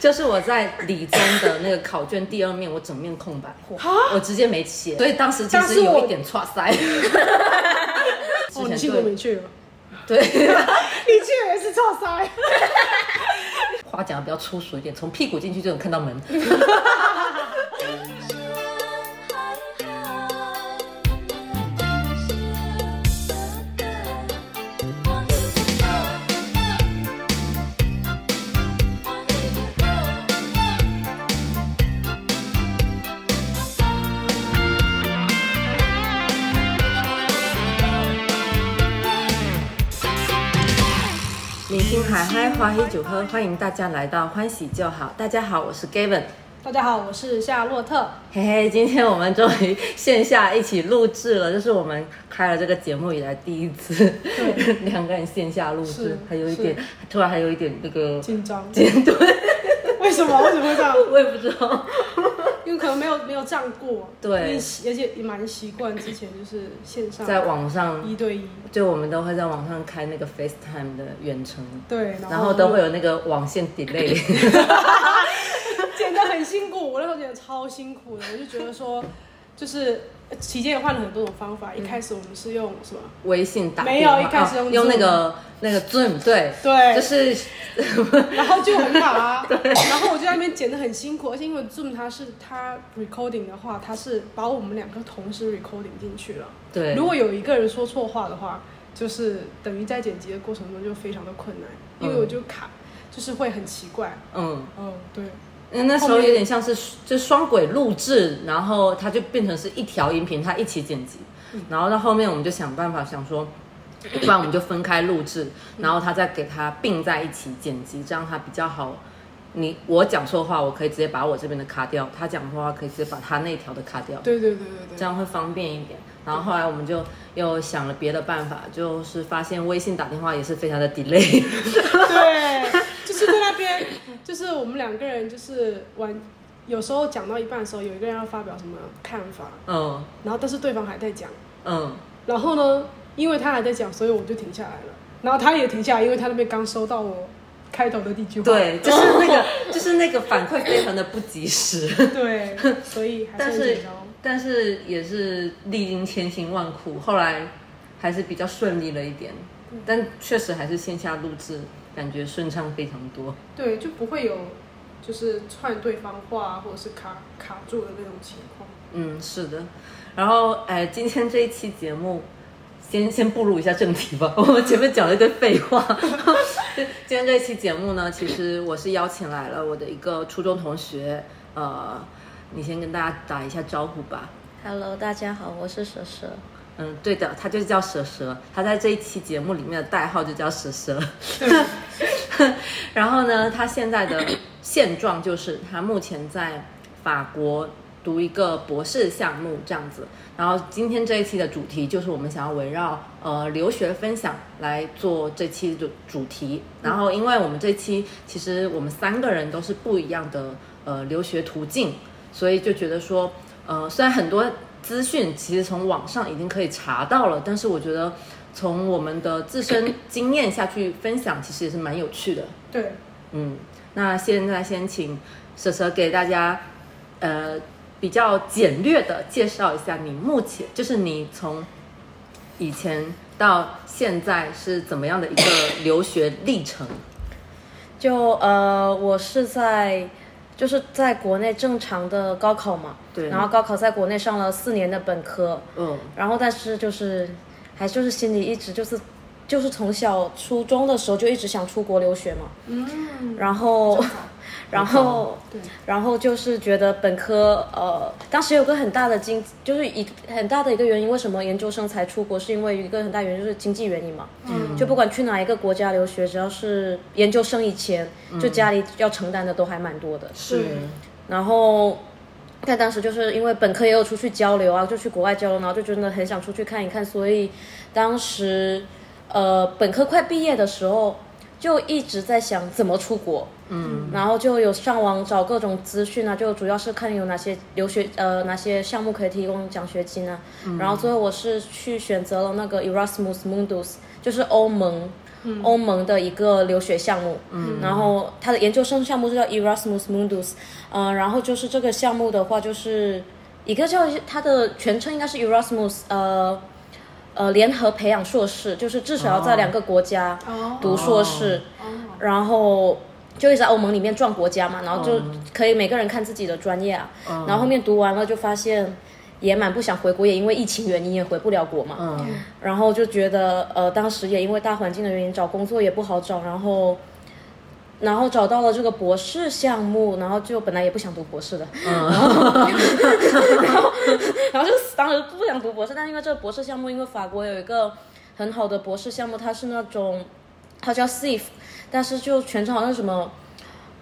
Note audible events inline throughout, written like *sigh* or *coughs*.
就是我在理综的那个考卷第二面，我整面空白，我直接没写，所以当时其实有一点错塞。*laughs* 哦，你幸亏没去了，对，你去了 *laughs* 也是错塞。*laughs* 话讲的比较粗俗一点，从屁股进去就能看到门。海嗨花黑酒喝，欢迎大家来到欢喜就好。大家好，我是 Gavin。大家好，我是夏洛特。嘿嘿，今天我们终于线下一起录制了，这是我们开了这个节目以来第一次对 *laughs* 两个人线下录制，还有一点突然还有一点那个紧张，*laughs* 监督，为什么？为什么会这样？*laughs* 我也不知道。因为可能没有没有这样过，对。而且也蛮习惯之前就是线上在网上，一对一，就我们都会在网上开那个 FaceTime 的远程，对，然后都会有那个网线 delay。*laughs* 剪得很辛苦，我那时候剪得超辛苦的，我就觉得说，就是期间也换了很多种方法，一开始我们是用什么？微信打没电话有一开始用哦用那个那个 Zoom，对对就是 *laughs* 然后就很卡、*laughs* 啊，然后我就在那边剪的很辛苦，而且因为 Zoom 它是它 recording 的话，它是把我们两个同时 recording 进去了。对，如果有一个人说错话的话，就是等于在剪辑的过程中就非常的困难，因为嗯我就卡，就是会很奇怪。嗯。嗯，对，嗯，那时候有点像是就双轨录制，然后它就变成是一条音频，它一起剪辑。然后到后面我们就想办法想说，不然我们就分开录制，然后他再给它并在一起剪辑，这样它比较好。你我讲错话，我可以直接把我这边的卡掉；他讲错话，可以直接把他那条的卡掉，对对对对对，这样会方便一点。然后后来我们就又想了别的办法，就是发现微信打电话也是非常的 delay。*laughs* 对，就是在那边，就是我们两个人就是玩，有时候讲到一半的时候，有一个人要发表什么看法，嗯然后但是对方还在讲，嗯，然后呢，因为他还在讲，所以我就停下来了，然后他也停下来，因为他那边刚收到我开头的第一句话，对，*laughs* 就是那个就是那个反馈非常的不及时。对，所以还但是。但是也是历经千辛万苦，后来还是比较顺利了一点。但确实还是线下录制，感觉顺畅非常多。对，就不会有就是串对方话或者是卡卡住的那种情况。嗯，是的。然后，哎，今天这一期节目，先先步入一下正题吧。*laughs* 我们前面讲了一堆废话。*laughs* 今天这一期节目呢，其实我是邀请来了我的一个初中同学，呃，你先跟大家打一下招呼吧。Hello，大家好，我是蛇蛇。嗯，对的，他就叫蛇蛇，他在这一期节目里面的代号就叫蛇蛇。*laughs* 然后呢，他现在的现状就是他目前在法国读一个博士项目这样子。然后今天这一期的主题就是我们想要围绕呃留学分享来做这期的主题。然后因为我们这期其实我们三个人都是不一样的呃留学途径，所以就觉得说呃虽然很多资讯其实从网上已经可以查到了，但是我觉得从我们的自身经验下去分享，其实也是蛮有趣的。对，嗯，那现在先请蛇蛇给大家，呃，比较简略的介绍一下你目前，就是你从以前到现在是怎么样的一个留学历程？就呃，我是在就是在国内正常的高考嘛，对然后高考在国内上了四年的本科，嗯然后但是就是还就是心里一直就是就是从小初中的时候就一直想出国留学嘛，嗯，然后然后对，然后就是觉得本科，呃，当时有个很大的经，就是一很大的一个原因，为什么研究生才出国，是因为一个很大原因就是经济原因嘛。嗯就不管去哪一个国家留学，只要是研究生以前，就家里要承担的都还蛮多的。是然后，但当时就是因为本科也有出去交流啊，就去国外交流，然后就真的很想出去看一看，所以当时，呃，本科快毕业的时候，就一直在想怎么出国。嗯，然后就有上网找各种资讯啊，就主要是看有哪些留学呃哪些项目可以提供奖学金啊。然后最后我是去选择了那个 Erasmus Mundus，就是欧盟欧盟的一个留学项目，嗯，然后他的研究生项目就叫 Erasmus Mundus，嗯，然后就是这个项目的话，就是一个叫它的全称应该是 Erasmus，呃。呃，联合培养硕士，就是至少要在两个国家读硕士，然后就一直在欧盟里面转国家嘛，然后就可以每个人看自己的专业啊，然后后面读完了就发现也蛮不想回国，也因为疫情原因也回不了国嘛，然后就觉得呃，当时也因为大环境的原因找工作也不好找，然后。然后找到了这个博士项目，然后就本来也不想读博士的，然后 *laughs* 然后然后就当时不想读博士，但因为这个博士项目，因为法国有一个很好的博士项目，它是那种它叫 SIF，但是就全称好像什么。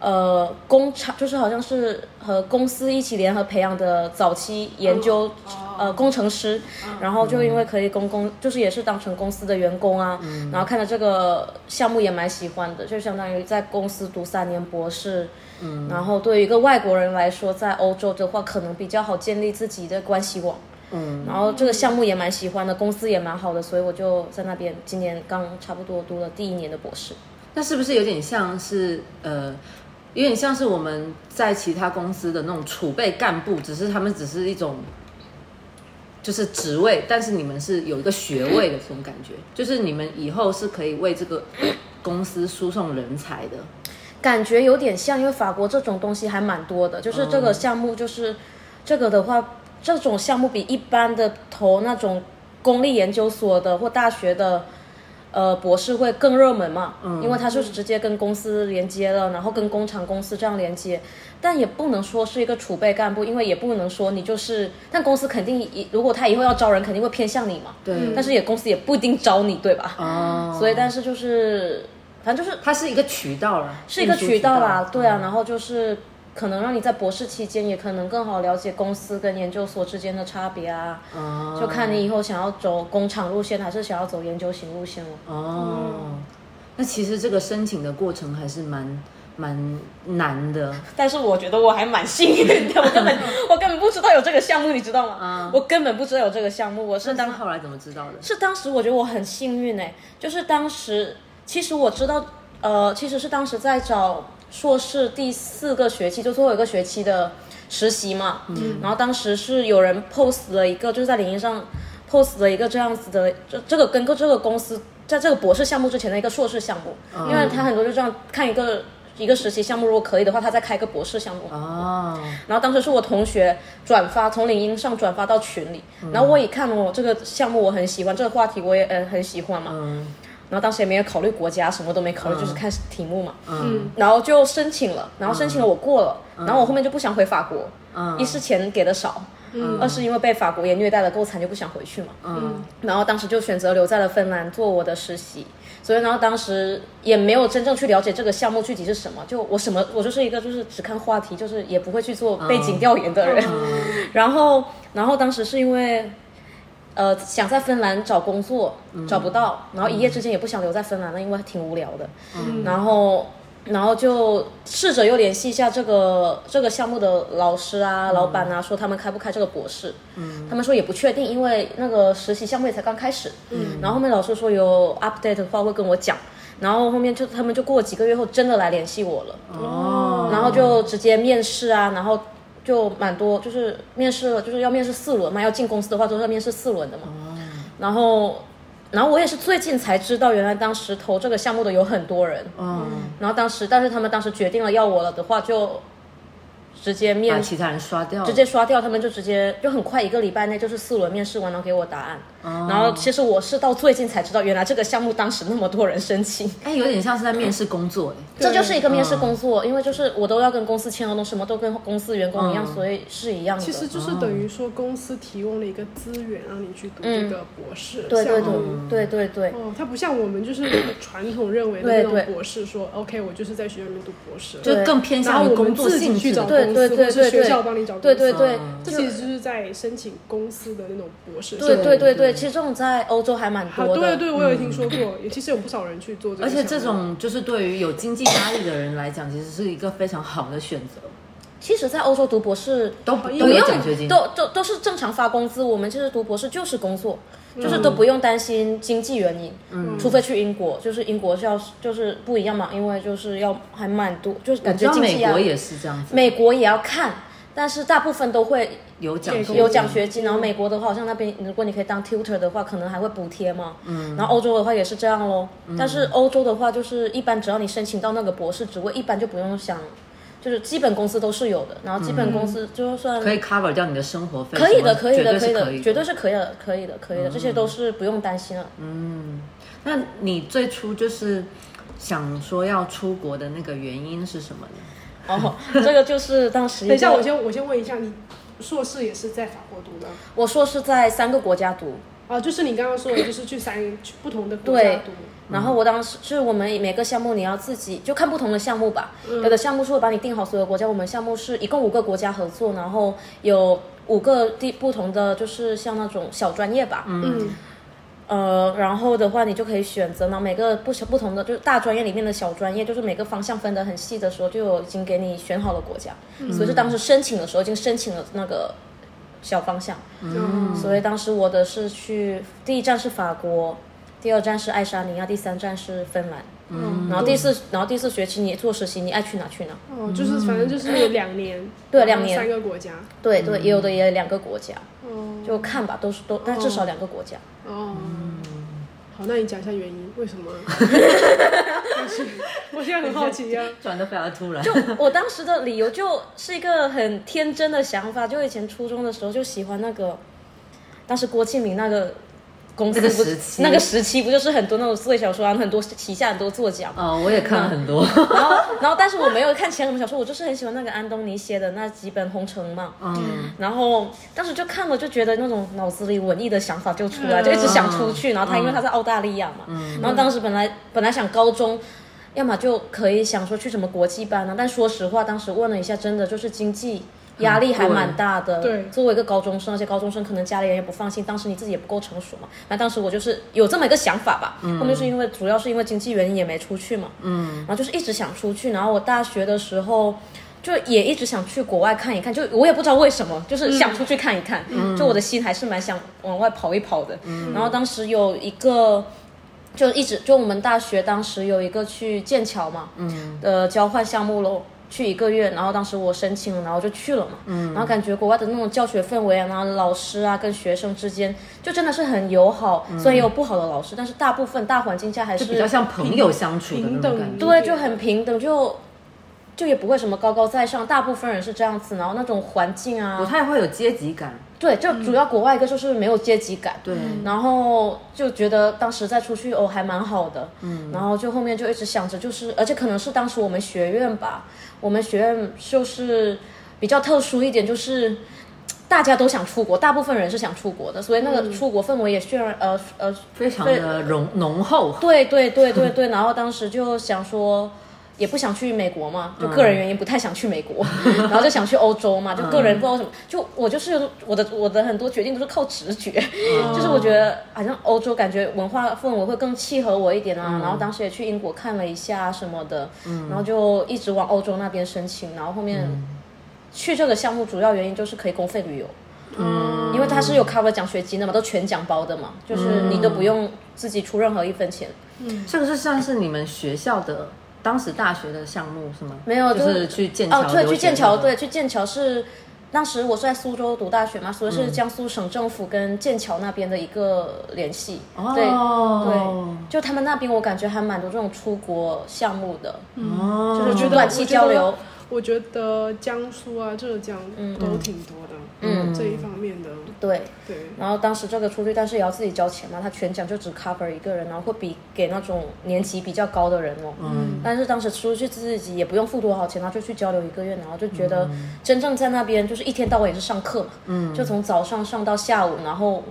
呃，工厂就是好像是和公司一起联合培养的早期研究，呃，工程师，然后就因为可以公公，就是也是当成公司的员工啊，然后看了这个项目也蛮喜欢的，就相当于在公司读三年博士，嗯，然后对于一个外国人来说，在欧洲的话可能比较好建立自己的关系网，嗯，然后这个项目也蛮喜欢的，公司也蛮好的，所以我就在那边今年刚差不多读了第一年的博士，那是不是有点像是呃？有点像是我们在其他公司的那种储备干部，只是他们只是一种就是职位，但是你们是有一个学位的这种感觉，*coughs* 就是你们以后是可以为这个公司输送人才的感觉，有点像。因为法国这种东西还蛮多的，就是这个项目，就是这个的话，这种项目比一般的投那种公立研究所的或大学的。呃，博士会更热门嘛？嗯，因为它就是直接跟公司连接了，然后跟工厂公司这样连接，但也不能说是一个储备干部，因为也不能说你就是，但公司肯定如果他以后要招人，肯定会偏向你嘛。对。但是也公司也不一定招你，对吧？哦。所以，但是就是，反正就是它是一个渠道了，是一个渠道啦，对啊，然后就是。可能让你在博士期间也可能更好了解公司跟研究所之间的差别啊，就看你以后想要走工厂路线还是想要走研究型路线了。哦，那其实这个申请的过程还是蛮蛮难的，但是我觉得我还蛮幸运的，我根本 *laughs* 我根本不知道有这个项目，你知道吗？啊我根本不知道有这个项目，我是当后来怎么知道的？是当时我觉得我很幸运哎，就是当时其实我知道，呃，其实是当时在找。硕士第四个学期就最后一个学期的实习嘛，然后当时是有人 post 了一个，就是在领英上 post 了一个这样子的，这这个跟个这个公司在这个博士项目之前的一个硕士项目，因为他很多就这样看一个一个实习项目，如果可以的话，他再开个博士项目。哦，然后当时是我同学转发从领英上转发到群里，然后我一看哦，这个项目我很喜欢，这个话题我也呃很喜欢嘛。然后当时也没有考虑国家，什么都没考虑，就是看题目嘛。嗯。然后就申请了，然后申请了我过了，然后我后面就不想回法国。嗯。一是钱给的少，嗯。二是因为被法国也虐待的够惨，就不想回去嘛。嗯。然后当时就选择留在了芬兰做我的实习，所以然后当时也没有真正去了解这个项目具体是什么，就我什么我就是一个就是只看话题，就是也不会去做背景调研的人。然后然后当时是因为。呃，想在芬兰找工作找不到，然后一夜之间也不想留在芬兰了，因为挺无聊的。然后，然后就试着又联系一下这个这个项目的老师啊、老板啊，说他们开不开这个博士。嗯他们说也不确定，因为那个实习项目也才刚开始。嗯然后后面老师说有 update 的话会跟我讲。然后后面就他们就过几个月后真的来联系我了。哦。然后就直接面试啊，然后。就蛮多，就是面试了，就是要面试四轮嘛。要进公司的话，都是要面试四轮的嘛。然后，然后我也是最近才知道，原来当时投这个项目的有很多人。嗯。然后当时，但是他们当时决定了要我了的话，就。直接面把其他人刷掉，直接刷掉，他们就直接就很快一个礼拜内就是四轮面试完，然后给我答案。然后其实我是到最近才知道，原来这个项目当时那么多人申请。哎，有点像是在面试工作哎。这就是一个面试工作，因为就是我都要跟公司签合同，什么都跟公司员工一样，所以是一样的。其实就是等于说公司提供了一个资源让你去读这个博士对对对对对对。哦，它不像我们就是 *coughs* 传统认为的那种博士，说 OK 我就是在学校里面读博士，就更偏向于工作性质。对对对对学。校帮你找对对对，这其实就是在申请公司的那种博士。对对对对，其实这种在欧洲还蛮多的。对对，我有听说过，也其实有不少人去做这个。而且这种就是对于有经济压力的人来讲，其实是一个非常好的选择。其实，在欧洲读博士都不用都都都是正常发工资。我们其实读博士就是工作，就是都不用担心经济原因，嗯，除非去英国，就是英国是要就是不一样嘛，因为就是要还蛮多，就是感觉美国，也是这样子，美国也要看，但是大部分都会有奖学有奖学金，然后美国的话，好像那边如果你可以当 tutor 的话，可能还会补贴嘛。嗯，然后欧洲的话也是这样喽。但是欧洲的话，就是一般只要你申请到那个博士职位，一般就不用想，就是基本工资都是有的。然后基本工资就算可以 cover 掉你的生活费，可以的，可以的，可以的，绝对是可以的，可以的，可以的，这些都是不用担心了。嗯那你最初就是想说要出国的那个原因是什么呢？哦，这个就是当时 *laughs* 等一下，我先我先问一下，你硕士也是在法国读的我硕士在三个国家读，啊？就是你刚刚说的，就是去三去不同的国家读。然后我当时就是我们每个项目你要自己就看不同的项目吧，有的项目是会帮你定好所有国家，我们项目是一共五个国家合作，然后有五个地不同的就是像那种小专业吧，嗯，呃，然后的话你就可以选择，然后每个不不同的就是大专业里面的小专业，就是每个方向分得很细的时候，就有已经给你选好了国家，所以是当时申请的时候已经申请了那个小方向，嗯，所以当时我的是去第一站是法国，第二站是爱沙尼亚，第三站是芬兰。嗯。然后第四，然后第四学期你做实习，你爱去哪去哪。哦，就是反正就是有两年，对两年。三个国家。对对，也有的也两个国家，哦。就看吧，都是都，但至少两个国家。哦，好，那你讲一下原因，为什么？*laughs* 我现在很好奇呀。*laughs* 转的非常突然，就我当时的理由就是一个很天真的想法，就以前初中的时候就喜欢那个，当时郭敬明那个公司那个不时期那个时期不就是很多那种思维小说啊，很多旗下很多作家嘛。哦，我也看了很多，*laughs* 然后，然后，但是我没有看其他什么小说，我就是很喜欢那个安东尼写的那几本《红尘》嘛。嗯，然后当时就看了，就觉得那种脑子里文艺的想法就出来，嗯就一直想出去。然后他因为他在澳大利亚嘛，然后当时本来本来想高中，要么就可以想说去什么国际班呢，但说实话，当时问了一下，真的就是经济。压力还蛮大的，对。作为一个高中生，而且高中生可能家里人也不放心，当时你自己也不够成熟嘛。那当时我就是有这么一个想法吧，后面是因为主要是因为经济原因也没出去嘛，嗯，然后就是一直想出去，然后我大学的时候。就也一直想去国外看一看，就我也不知道为什么，就是想出去看一看，就我的心还是蛮想往外跑一跑的。然后当时有一个，就一直就我们大学当时有一个去剑桥嘛，嗯，的交换项目喽。去一个月，然后当时我申请了，然后就去了嘛。嗯，然后感觉国外的那种教学氛围啊，然后老师啊跟学生之间就真的是很友好，虽然也有不好的老师，但是大部分大环境下还是比较像朋友相处的那平等种感觉。对，就很平等，就就也不会什么高高在上，大部分人是这样子，然后那种环境啊不，太会有阶级感，对，就主要国外一个就是没有阶级感，对，然后就觉得当时再出去哦还蛮好的，嗯，然后就后面就一直想着就是，而且可能是当时我们学院吧，我们学院就是比较特殊一点，就是 *tsk* 大家都想出国，大部分人是想出国的，所以那个出国氛围也渲染呃呃非常的浓浓厚。对对对对对，然后当时就想说。也不想去美国嘛，就个人原因不太想去美国，*laughs* 然后就想去欧洲嘛，就个人不知道为什么，就我就是我的我的很多决定都是靠直觉，就是我觉得好像欧洲感觉文化氛围会更契合我一点啊，然后当时也去英国看了一下什么的，然后就一直往欧洲那边申请，然后后面去这个项目主要原因就是可以公费旅游，嗯，因为它是有 cover 奖学金的嘛，都全奖包的嘛，就是你都不用自己出任何一分钱。嗯。这个是算是你们学校的当时大学的项目是吗？没有，就是去剑桥哦，对，去剑桥，对，去剑桥是当时我是在苏州读大学嘛，所以是江苏省政府跟剑桥那边的一个联系。对哦，对，就他们那边我感觉还蛮多这种出国项目的，哦，就是我觉得短期交流。我觉得江苏啊、浙江都挺多的，嗯这一方面的，对，对，然后当时这个出去，但是也要自己交钱嘛，他全奖就只 cover 一个人，然后会比给那种年级比较高的人哦。嗯。但是当时出去自己也不用付多少钱，然后就去交流一个月，然后就觉得真正在那边就是一天到晚也是上课嘛，嗯，就从早上上到下午，然后。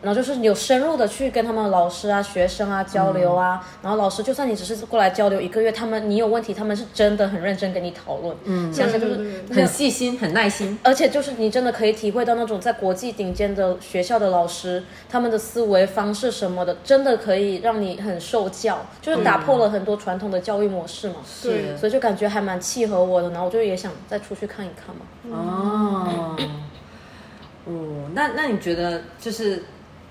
然后就是有深入的去跟他们老师啊、学生啊交流啊，然后老师就算你只是过来交流一个月，他们你有问题，他们是真的很认真跟你讨论，嗯，像是就是很细心，很耐心。而且就是你真的可以体会到那种在国际顶尖的学校的老师，他们的思维方式什么的，真的可以让你很受教，就是打破了很多传统的教育模式嘛。对所以就感觉还蛮契合我的，然后我就也想再出去看一看嘛。哦，哦，那那你觉得就是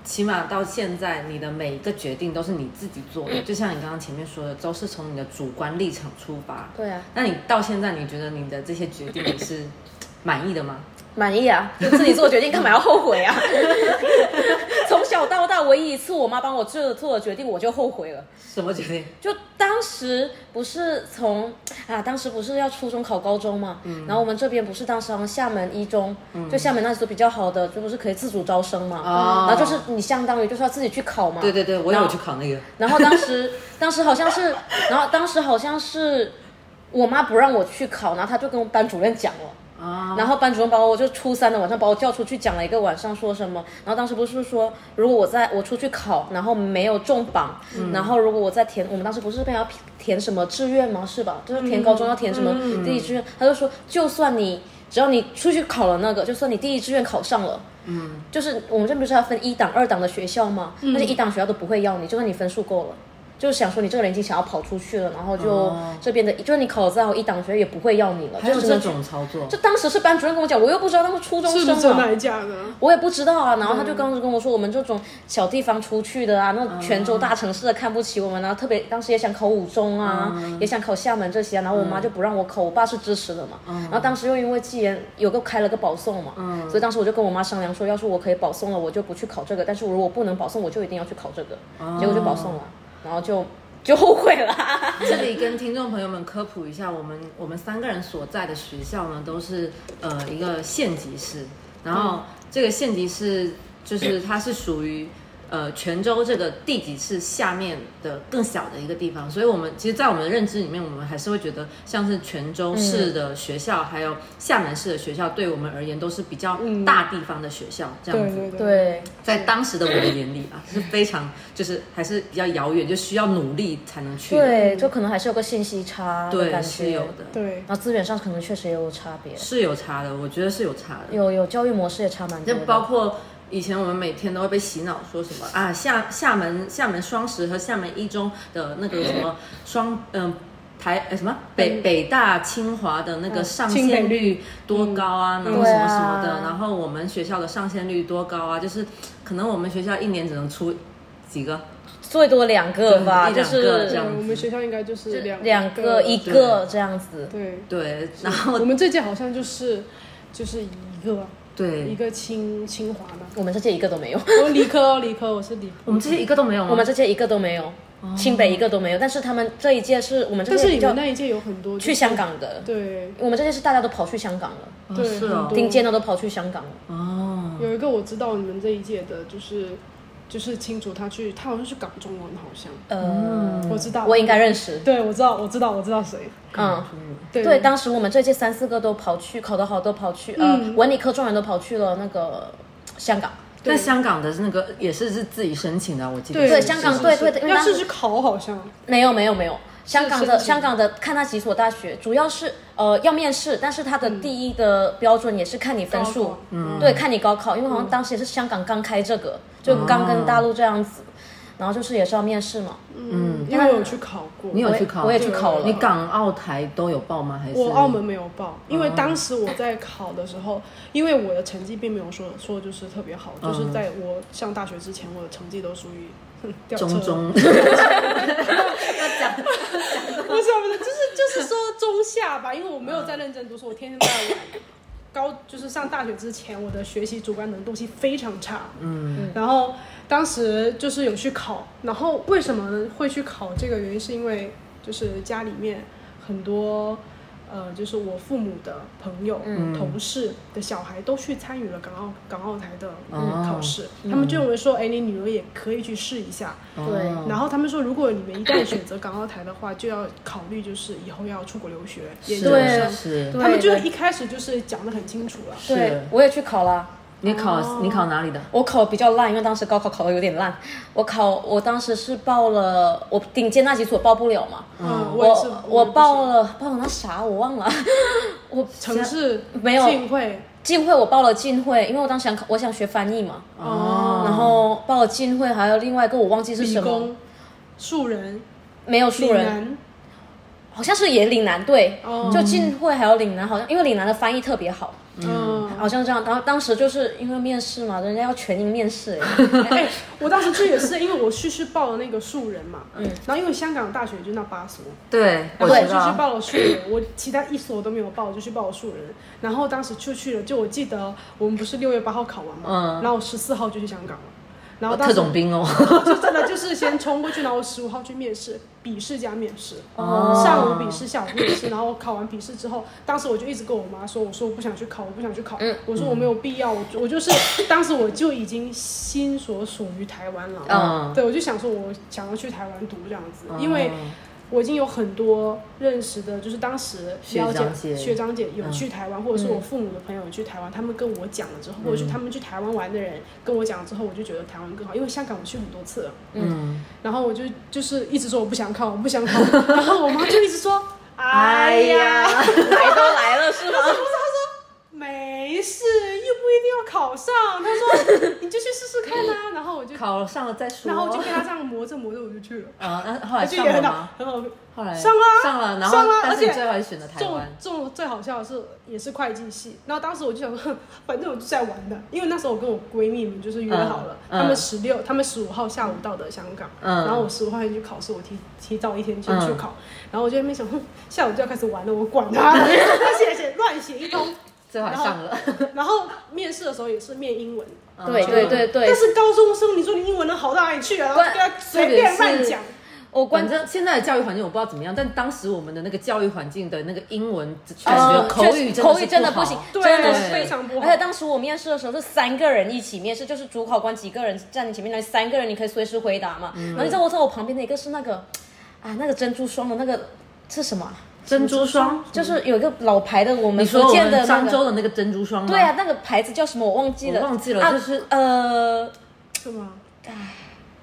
起码到现在，你的每一个决定都是你自己做的，就像你刚刚前面说的，都是从你的主观立场出发。对啊，那你到现在，你觉得你的这些决定你是满意的吗？满意啊，*laughs* 就自己做决定，干嘛要后悔啊？*laughs* 从小到大，唯一一次我妈帮我做做的决定，我就后悔了。什么决定？就当时不是从啊，当时不是要初中考高中嘛，然后我们这边不是当时好像厦门一中，就厦门那时候比较好的，就不是可以自主招生嘛，哦然后就是你相当于就是要自己去考嘛，对对对，我然后有去考那个。然后当时，当时好像是，然后当时好像是我妈不让我去考，然后她就跟班主任讲了。啊，然后班主任把我就初三的晚上把我叫出去讲了一个晚上，说什么？然后当时不是说，如果我在我出去考，然后没有中榜，然后如果我在填，我们当时不是被要填什么志愿吗？是吧？就是填高中要填什么第一志愿，他就说，就算你只要你出去考了那个，就算你第一志愿考上了。嗯，就是我们这不是要分一档、二档的学校吗？那些一档学校都不会要你，就算你分数够了。就是想说你这个人已经想要跑出去了，然后就哦。这边的，就是你考了再好一档学校也不会要你了，还有这就只能去种操作，就当时是班主任跟我讲，我又不知道他们初中生是不是真的？我也不知道啊。然后他就当时跟我说，我们这种小地方出去的啊，那泉州大城市的看不起我们啊，特别当时也想考五中啊，也想考厦门这些啊，然后我妈就不让我考，我爸是支持的嘛。然后当时又因为既然有个开了个保送嘛，所以当时我就跟我妈商量说，要是我可以保送了，我就不去考这个，但是如果不能保送，我就一定要去考这个。结果就保送了，然后就 *laughs* 就后悔了。这里跟听众朋友们科普一下，我们我们三个人所在的学校呢，都是呃一个县级市，然后这个县级市就是它是属于。呃，泉州这个地级市下面的更小的一个地方，所以我们其实，在我们的认知里面，我们还是会觉得像是泉州市的学校，还有厦门市的学校，对我们而言都是比较大地方的学校，这样子。对对对，在当时的我的眼里啊，是非常就是还是比较遥远，就需要努力才能去。对，就可能还是有个信息差对，是有。的，对然后资源上可能确实也有差别，是有差的，我觉得是有差的。有有教育模式也差蛮多就。包括以前我们每天都会被洗脑说什么啊，厦厦门厦门双十和厦门一中的那个什么双嗯。台呃什么北北大清华的那个上线率多高啊，然后什么什么的，啊。然后我们学校的上线率多高啊，就是可能我们学校一年只能出几个，最多两个吧，就是这样对我们学校应该就是两两个一个这样子。对，对，然后我们这届好像就是就是一个一，个清清华的，我们这届一个都没有，我理科哦理科我是理，我们这届一个都没有吗？我们这届一个都没有，清北一个都没有。但是他们这一届是我们这但是届比较你们那一届有很多去香，港的，对。我们这届是大家都跑去香港了，哦对是哦。很多。顶尖的都跑去香港了。哦，有一个我知道你们这一届的，就是就是清楚他去，他好像是港中文，好像。嗯，我知道，我应该认识。对我知道我知道我知道谁，嗯，对。对，当时我们这届三四个都跑去，考得好都跑去，呃，文理科状元都跑去了那个香港。在香港的那个也是是自己申请的，我记得对。香港对对对，因为当时要是去考好像。没有没有没有，香港的香港的看那几所大学，主要是呃要面试，但是他的第一的标准也是看你分数，嗯，对，看你高考，因为好像当时也是香港刚开这个，就刚跟大陆这样子，然后就是也是要面试嘛，嗯，因为我有去考过，你有去考，我也去考了。你港澳台都有报吗？还是？我澳门没有报，因为当时我在考的时候，因为我的成绩并没有说说就是特别好，嗯就是在我上大学之前，我的成绩都属于中中？*laughs* 要讲就是就是说中下吧，因为我没有在认真读书，我天天在玩。高就是上大学之前，我的学习主观能动性非常差。嗯，然后当时就是有去考，然后为什么会去考这个原因，是因为就是家里面很多。呃，就是我父母的朋友、同事的小孩都去参与了港澳港澳台的哦考试，他们就认为说，哎，你女儿也可以去试一下。对哦然后他们说，如果你们一旦选择港澳台的话，就要考虑就是以后要出国留学、研究生。他们就一开始就是讲的很清楚了。对，我也去考了。你考哦。你考哪里的？我考比较烂，因为当时高考考的有点烂。我考，我当时是报了，我顶尖那几所报不了嘛。嗯，我，我我报了报了那啥我忘了，我城市没有浸会。浸会我报了浸会，因为我当时想考我想学翻译嘛，哦，然后报了浸会，还有另外一个我忘记是什么，理工、树人、没有岭树人，好像是也岭南对，哦。就浸会还有岭南，好像因为岭南的翻译特别好，嗯，好像这样。然后当时就是因为面试嘛，人家要全英面试，哎，*laughs* 哎，我当时去也是，因为我去去报了那个树人嘛，嗯，然后因为香港大学就那八所，对，然后我就去。报了树人，我其他一所都没有报，我就去报了树人。然后当时就去了，就我记得我们不是六月八号考完嘛，嗯然后我十四号就去香港了。然后当特种兵哦，就真的就是先冲过去，然后十五号去面试，笔试加面试，哦。上午笔试，下午面试，然后考完笔试之后，当时我就一直跟我妈说，我说我不想去考，我不想去考，我说我没有必要，我就我就是当时我就已经心所属于台湾了，嗯。对，我就想说我想要去台湾读这样子，因为。我已经有很多认识的，就是当时了学长姐。解学长姐有嗯去台湾，或者是我父母的朋友有去台湾，他们跟我讲了之后，或者是他们去台湾玩的人跟我讲了之后，我就觉得台湾更好，因为香港我去很多次了，嗯，然后我就就是一直说我不想考，我不想考，然后我妈就一直说，*laughs* 哎呀，来都来了是吗？没事，又不一定要考上，他说你就去试试看啊，*laughs* 然后我就，考上了再说。然后我就跟他这样磨着磨着我就去了，啊，那后来上了吗？，很好。后来上了上了，然上了后但是你而且最后还是选了台中湾。中最好笑的是也是会计系，然后当时我就想说，哼反正我就在玩的，因为那时候我跟我闺蜜们就是约好了，嗯嗯。她们十六，他们十五号下午到的香港，嗯。然后我十五号先去考试，我提提早一天先去考，然后我就在那边想，哼，下午就要开始玩了，我管他，*laughs* 他写写乱写一通，最好上了。*laughs* 然后面试的时候也是面英文。对对对对但，是高中生，你说你英文能好到哪里去啊？然后关跟他随便乱讲，我关反正现在的教育环境我不知道怎么样，但当时我们的那个教育环境的那个英文呃感觉口语真的口语真的不行，对真的是非常不好而且当时我面试的时候是三个人一起面试，就是主考官几个人站你前面，那三个人你可以随时回答嘛。嗯然后你知道我在我旁边的一个是那个啊，那个珍珠霜的那个是什么啊？珍珠霜，就是有一个老牌的我们你说我福建的那们漳州。的那个珍珠霜吗？对啊，，那个牌子叫什么？我忘记了。忘记了啊就是呃，是吗？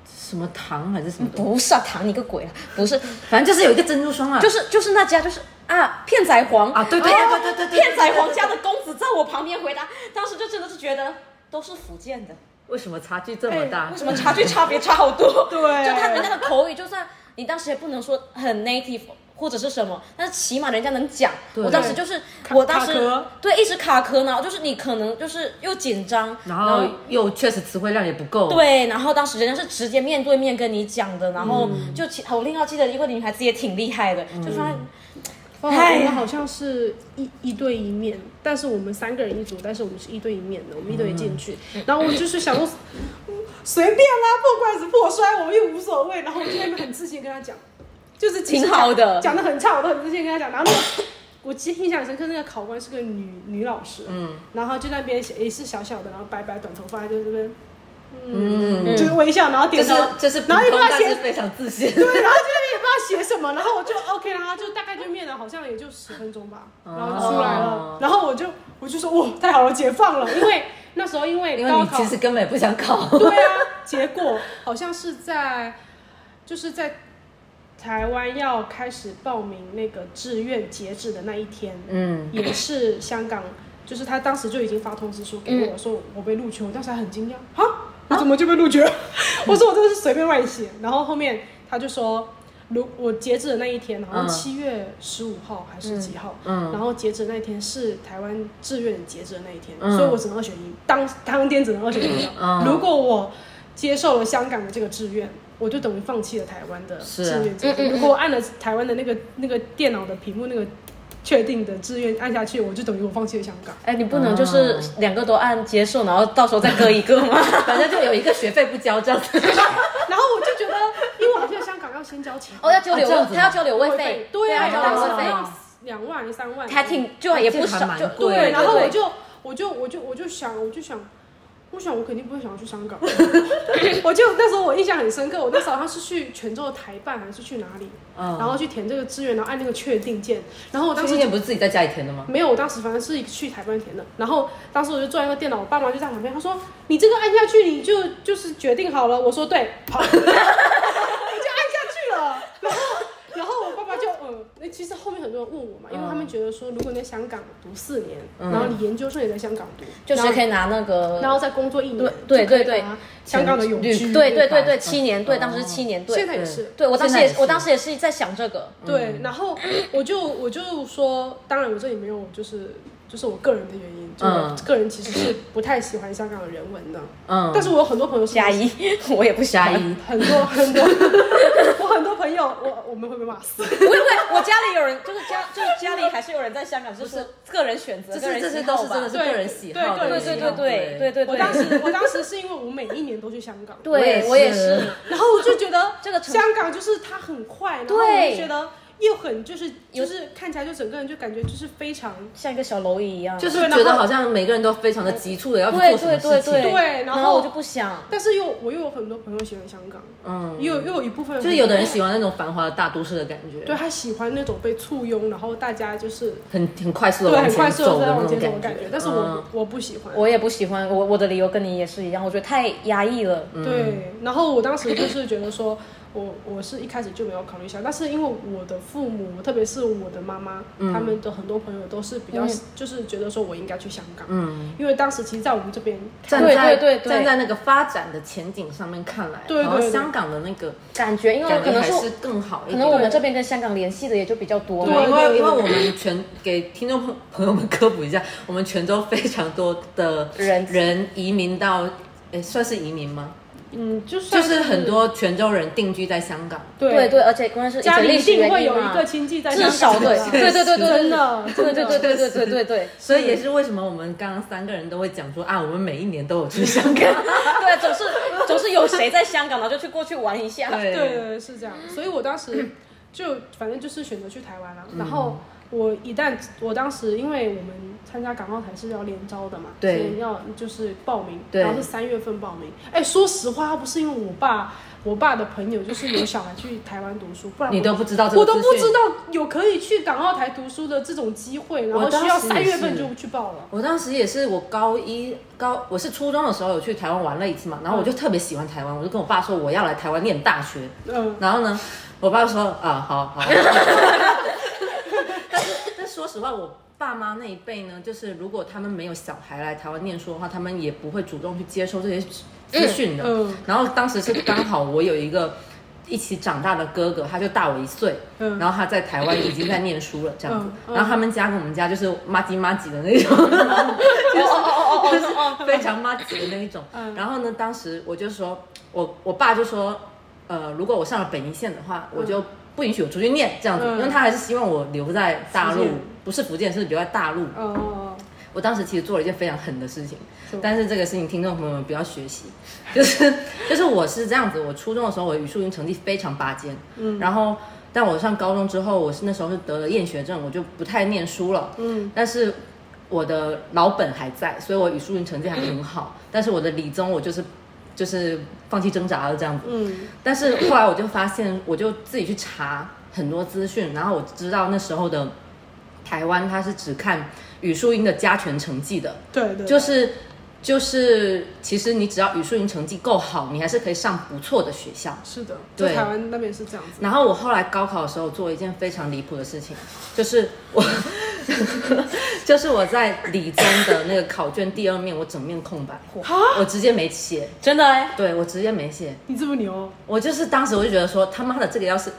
什么糖还是什么的，不是啊，糖你个鬼啊！不是，反正就是有一个珍珠霜啊，就是就是那家就是啊，片仔癀啊对对对对对对对片仔癀家的公子在我旁边回答，当时就真的是觉得都是福建的，为什么差距这么大为？什么差距差别差好多？*laughs* 对就他人家的口语，就算你当时也不能说很 native。或者是什么，但是起码人家能讲。我当时就是，我当时卡壳。对一直卡壳呢，就是你可能就是又紧张，然后又确实词汇量也不够，，对，然后当时人家是直接面对面跟你讲的，然后嗯。就其我另外记得一个女孩子也挺厉害的，就说她我哎我们好像是一一对一面，但是我们三个人一组，但是我们是一对一面的，我们一对一进去。然后我就是想说，嗯 *coughs* 随便啦，破罐子破摔，我们又无所谓。然后我就在那边很自信跟他讲，就是挺好的。讲的很差，我都很自信跟他讲。然后那个 *coughs* 我记印象深刻，那个考官是个女女老师，嗯。然后就那边也是小小的，然后白白短头发，就这边。嗯，就是微笑，然后点头，就是然后也不，知道写非常自信，对，然后就是也不知道写什么，然后我就 OK，然后就大概就面了，好像也就十分钟吧，然后就出来了。哦，然后我就我就说哇，太好了，解放了，因为那时候因为因为你高考，其实根本也不想考，对啊，结果好像是在就是在台湾要开始报名那个志愿截止的那一天，嗯，也是香港，就是他当时就已经发通知书给我说我被录取，我当时还很惊讶，啊，我怎么就被录取了？*laughs* 我说我真的是随便乱写，然后后面他就说。如我截止的那一天，好像嗯。七月十五号还是几号？嗯。嗯。然后截止那一天是台湾志愿截止的那一天，嗯。所以我只能二选一，当当天只能二选一如果我接受了香港的这个志愿，我就等于放弃了台湾的志愿截止。嗯嗯嗯。如果我按了台湾的那个那个电脑的屏幕那个确定的志愿按下去，我就等于我放弃了香港。哎，你不能就是两个都按接受，然后到时候再割一个吗？*laughs* 反正就有一个学费不交这样子，然后我就觉得，因为我记得香港要先交钱，哦，要交留他要交留位费，对啊，要当时交留位费，好像两万三万，还挺就也不少，就对，然后我就我就我就我就想我就想。我想我肯定不会想要去香港，我就那时候我印象很深刻，我那时候他是去泉州的台办还是去哪里，嗯，然后去填这个志愿，然后按那个确定键，然后我当当时不是自己在家里填的吗？没有，我当时反正是去台湾填的，然后当时我就坐在那个电脑，我爸妈就在旁边，他说你这个按下去你就就是决定好了，我说对，好，*laughs* 我就按下去了，然后然后我爸爸就嗯，那其实后面很多人问我嘛，因为他们觉得说如果你在香港读四年，嗯。然后你研究生也在香港读，就是可以拿那个然后再工作一年，对对就可以对香港的永居，对对对对，嗯。七年，对，哦当时是七年，对。现，在也是。对我当时现在也是也我当时也是在想这个，对，然后我就我就说，当然我这里没有就是就是我个人的原因，就个人其实是不太喜欢香港的人文的，嗯，但是我有很多朋友是加一，我也不喜欢。加一，很多很多，*laughs* 我很多朋友，我我们会被骂死。不会不会，我家里有人，就是家就是家里还是有人在香港，就是个人选择，这个人是这些喜好吧都是真的是对个人喜好的对对对对对。对对对。我当时我当时是因为我每一年都去香港，我也对我也是。是，然后我就觉得这个香港就是它很快，然后我对就觉得又很就是就是看起来就整个人就感觉就是非常像一个小蝼蚁一样。就是觉得好像每个人都非常的急促的要做什么对对事情，对对然后我就不想。但是又我又有很多朋友喜欢香港，嗯，又又有一部分就是有的人喜欢那种繁华的大都市的感觉，对他喜欢那种被簇拥，然后大家就是很很快速的对快速的前走的那在往前种走的感觉，但是我嗯我不喜欢。我也不喜欢，我我的理由跟你也是一样，我觉得太压抑了。对，然后我当时就是觉得说，我我是一开始就没有考虑香港，但是因为我的父母，特别是我的妈妈，他们的很多朋友都是比较、嗯就是觉得说我应该去香港，嗯，因为当时其实，在我们这边，对站在对对对站在那个发展的前景上面看来，对对对好像香港的那个感觉，因为感可能是觉还是更好一点。可能我们这边跟香港联系的也就比较多对，嘛。因对对为因为我们全给听众朋朋友们科普一下，我们泉州非常多的人人移民到，诶，算是移民吗？嗯，就就是很多泉州人定居在香港。对对对，而且关键是家里一定会有一个亲戚在至香少对对对对对对真的对对对对对对对对所以也是为什么我们刚刚三个人都会讲说啊，我们每一年都有去香港。对，总是总是有谁在香港，然后就去过去玩一下。对对对是这样，所以我当时就反正就是选择去台湾了、嗯然后我一旦我当时因为我们参加港澳台是要连招的嘛，对所以要就是报名，对然后是三月份报名。哎，说实话，要不是因为我爸我爸的朋友就是有小孩去台湾读书，不然我你都不知道这个我都不知道有可以去港澳台读书的这种机会，然后需要三月份就去报了。我当时也是，我高一高我是初中的时候有去台湾玩了一次嘛，然后我就特别喜欢台湾，我就跟我爸说我要来台湾念大学，嗯，*laughs* 然后呢，我爸说啊好好。*laughs* 但是但说实话，我爸妈那一辈呢，就是如果他们没有小孩来台湾念书的话，他们也不会主动去接收这些资讯的。嗯嗯然后当时是刚好我有一个。一起长大的哥哥，他就大我一岁，嗯然后他在台湾已经在念书了，这样子。然后他们家跟我们家就是妈鸡妈几的那种，哦哦哦就是哦哦非常妈吉的那一种。嗯然后呢，当时我就说，我我爸就说，呃，如果我上了北一线的话，我就不允许我出去念这样子，嗯因为他还是希望我留在大陆不是福建，是留在大陆。哦哦我当时其实做了一件非常狠的事情，但是这个事情听众朋友们不要学习，*laughs* 就是就是我是这样子，我初中的时候我语数英成绩非常拔尖，嗯，然后但我上高中之后，我是那时候是得了厌学症，我就不太念书了，嗯，但是我的老本还在，所以我语数英成绩还很好，*coughs* 但是我的理综我就是就是放弃挣扎了这样子，嗯。但是后来我就发现，我就自己去查很多资讯，然后我知道那时候的台湾它是只看语数英的加权成绩的，对对，就是就是其实你只要语数英成绩够好，你还是可以上不错的学校。是的，对。台湾那边是这样子。然后我后来高考的时候做了一件非常离谱的事情，就是我 *laughs* 就是我在理综的那个考卷第二面，我整面空白，我直接没写，真的？哎，对我直接没写。你这么牛，我就是当时我就觉得说，他妈的这个要是，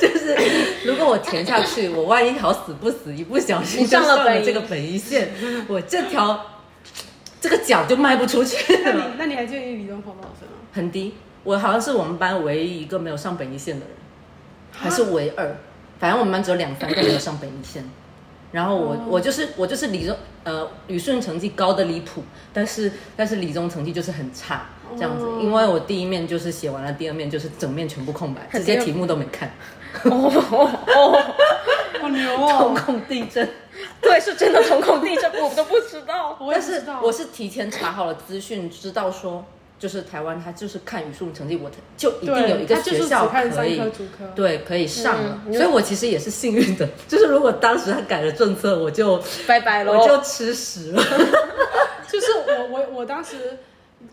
就 *laughs* 是如果我填下去，*laughs* 我万一好死不死，一不小心上了就本这个本一线，我这条这个脚就迈不出去那你了，那你还记得你理综考多少分吗？很低。我好像是我们班唯一一个没有上本一线的人，还是唯二。反正我们班只有两三个没有上本一线。然后我、哦我就是我就是理综呃语数成绩高的离谱，但是但是理综成绩就是很差这样子，哦。因为我第一面就是写完了，第二面就是整面全部空白，直接题目都没看，哦哦，好牛哦瞳哦！孔地震。对，是真的瞳孔地震，我都不知道。*laughs* 我也但是不知道，我是提前查好了资讯，知道说就是台湾它就是看语数成绩，我就一定有一个学校可以对，可以上了，嗯所以我其实也是幸运的。就是如果当时他改了政策，我就拜拜喽。我就吃屎了。*laughs* 就是我我我当时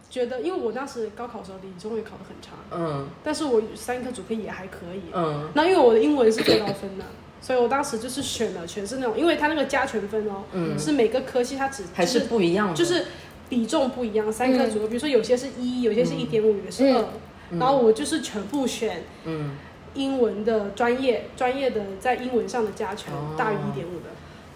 觉得，因为我当时高考的时候理综也考得很差，嗯。但是我三科主科也还可以。嗯。那因为我的英文是最高分的，所以我当时就是选了全是那种，因为它那个加权分哦，嗯。是每个科系它只还是不一样的，就是比重不一样，三科主科，比如说有些是一，有些是一点五，有些是二，然后我就是全部选嗯。英文的专业，专业的在英文上的加权哦。大于一点五的。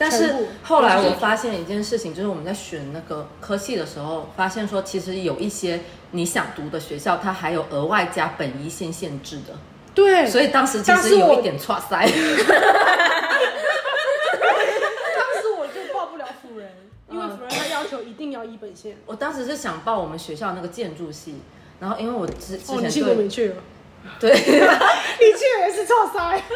但是后来我发现一件事情，就是我们在选那个科系的时候，发现说其实有一些你想读的学校，它还有额外加本一线限制的，对，所以当时其实有一点错塞。当时我就 *laughs* 报不了辅仁，因为辅仁他要求一定要一本线。我当时是想报我们学校那个建筑系，然后因为我之之哦，你前系我没去了，对，*laughs* 你去也是错塞。*laughs*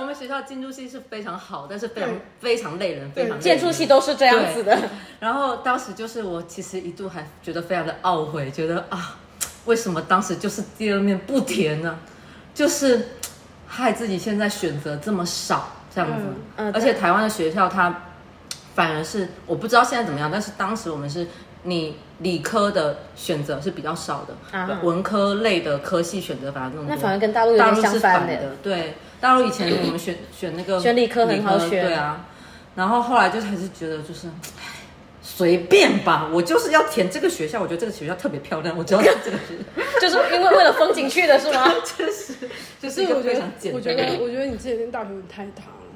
我们学校建筑系是非常好，但是非常非常累人，非常累人建筑系都是这样子的。然后当时就是我其实一度还觉得非常的懊悔，觉得啊，为什么当时就是第二面不填呢？就是害自己现在选择这么少这样子。嗯嗯而且台湾的学校它反而是我不知道现在怎么样，但是当时我们是你理科的选择是比较少的，啊文科类的科系选择反而更多。那反而跟大陆有点大陆是相。反的，对，大陆以前我们选选那个选理科很好选对啊，然后后来就还是觉得就是，唉随便吧，我就是要填这个学校，我觉得这个学校特别漂亮，我就要填这个学校，*laughs* 就是因为为了风景去的是吗？*laughs* 就是就是我觉得是一个非常，简我觉。得，我觉得你之前念大学太大了，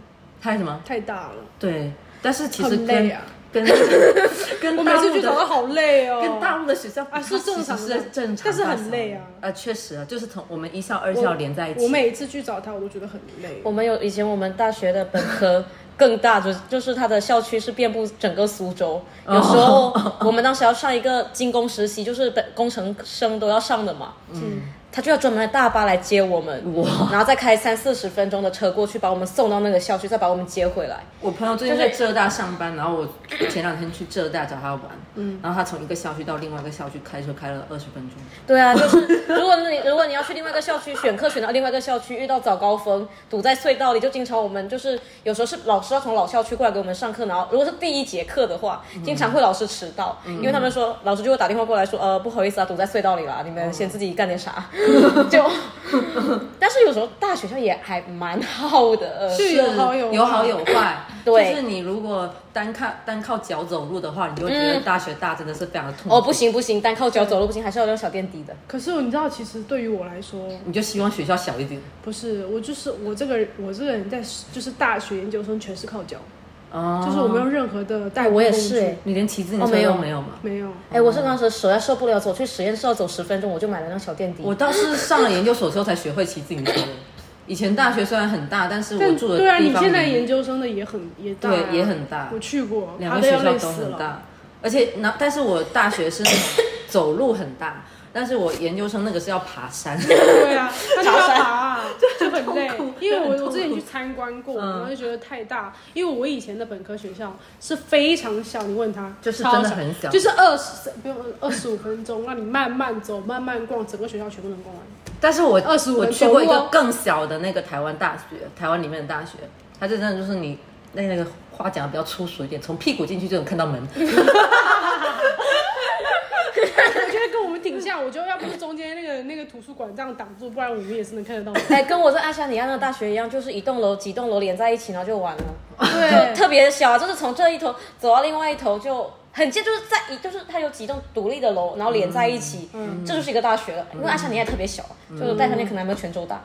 太什么？太大了，对，但是其实累啊。跟 *laughs* 跟我每大陆次去找他。好累哦。跟大陆的学校啊是正常是正常，但是很累啊。呃，确实啊，就是从我们一校、二校连在一起。我每一次去找他，我都觉得很累。我们有以前我们大学的本科更大，就就是它的校区是遍布整个苏州。有时候 *laughs* 我们当时要上一个精工实习，就是本工程生都要上的嘛。嗯，他就要专门的大巴来接我们，哇。然后再开三四十分钟的车过去，把我们送到那个校区，再把我们接回来。我朋友最近在浙大上班，然后我前两天去浙大找他玩，嗯，然后他从一个校区到另外一个校区开车开了二十分钟，对啊，就是 *laughs* 如果你如果你要去另外一个校区选课，选到另外一个校区，遇到早高峰堵在隧道里，就经常我们就是有时候是老师要从老校区过来给我们上课，然后如果是第一节课的话，经常会老师迟到，因为他们说老师就会打电话过来说，呃，不好意思啊，堵在隧道里了，你们先自己干点啥，*laughs* 就，*laughs* 但是有时候大学校也还蛮好的，*laughs* 呃是有好有坏。有好有坏，对。就是你如果单靠单靠脚走路的话，你就觉得大学大真的是非常的痛苦。哦，不，行不行，单靠脚走路不行，还是要用小垫底的。可是你知道，其实对于我来说，你就希望学校小一点。不是我就是我这个人，我这个人在就是大学研究生全是靠脚，哦，就是我没有任何的代哎，我也是哎。你连骑自行车哦没有都没有吗？没有。哎，我是当时实在受不了，走去实验室要走十分钟，我就买了辆小电梯。我倒是上了研究所之后才学会骑自行车的。*laughs* 以前大学虽然很大，但是我住的对啊，你现在研究生的也很也大、啊，对也很大我去过，两个学校都。很大，而且那但是我大学是那种 *coughs* 走路很大，但是我研究生那个是要爬山。对啊，爬山 *laughs* *laughs* 就很累。因为我我之前去参观过，嗯然后就觉得太大。因为我以前的本科学校是非常小，你问他就是超真的很小就是二十不用二十五分钟，让你慢慢走、慢慢逛，整个学校全部能逛完。但是我二十五我去过一个更小的那个台湾大学，台湾里面的大学，它这真的就是你那那个话讲的比较粗俗一点，从屁股进去就能看到门。*laughs* 我觉得跟我们挺像，我觉得要不是中间那个那个图书馆这样挡住，不然我们也是能看得到门。哎，跟我在爱沙尼亚那个大学一样，就是一栋楼几栋楼连在一起，然后就完了，对。就特别小啊，就是从这一头走到另外一头就很近，就是在一就是它有几栋独立的楼，然后连在一起，这就是一个大学了。因为爱沙尼亚特别小，就是戴上面可能还没有泉州大，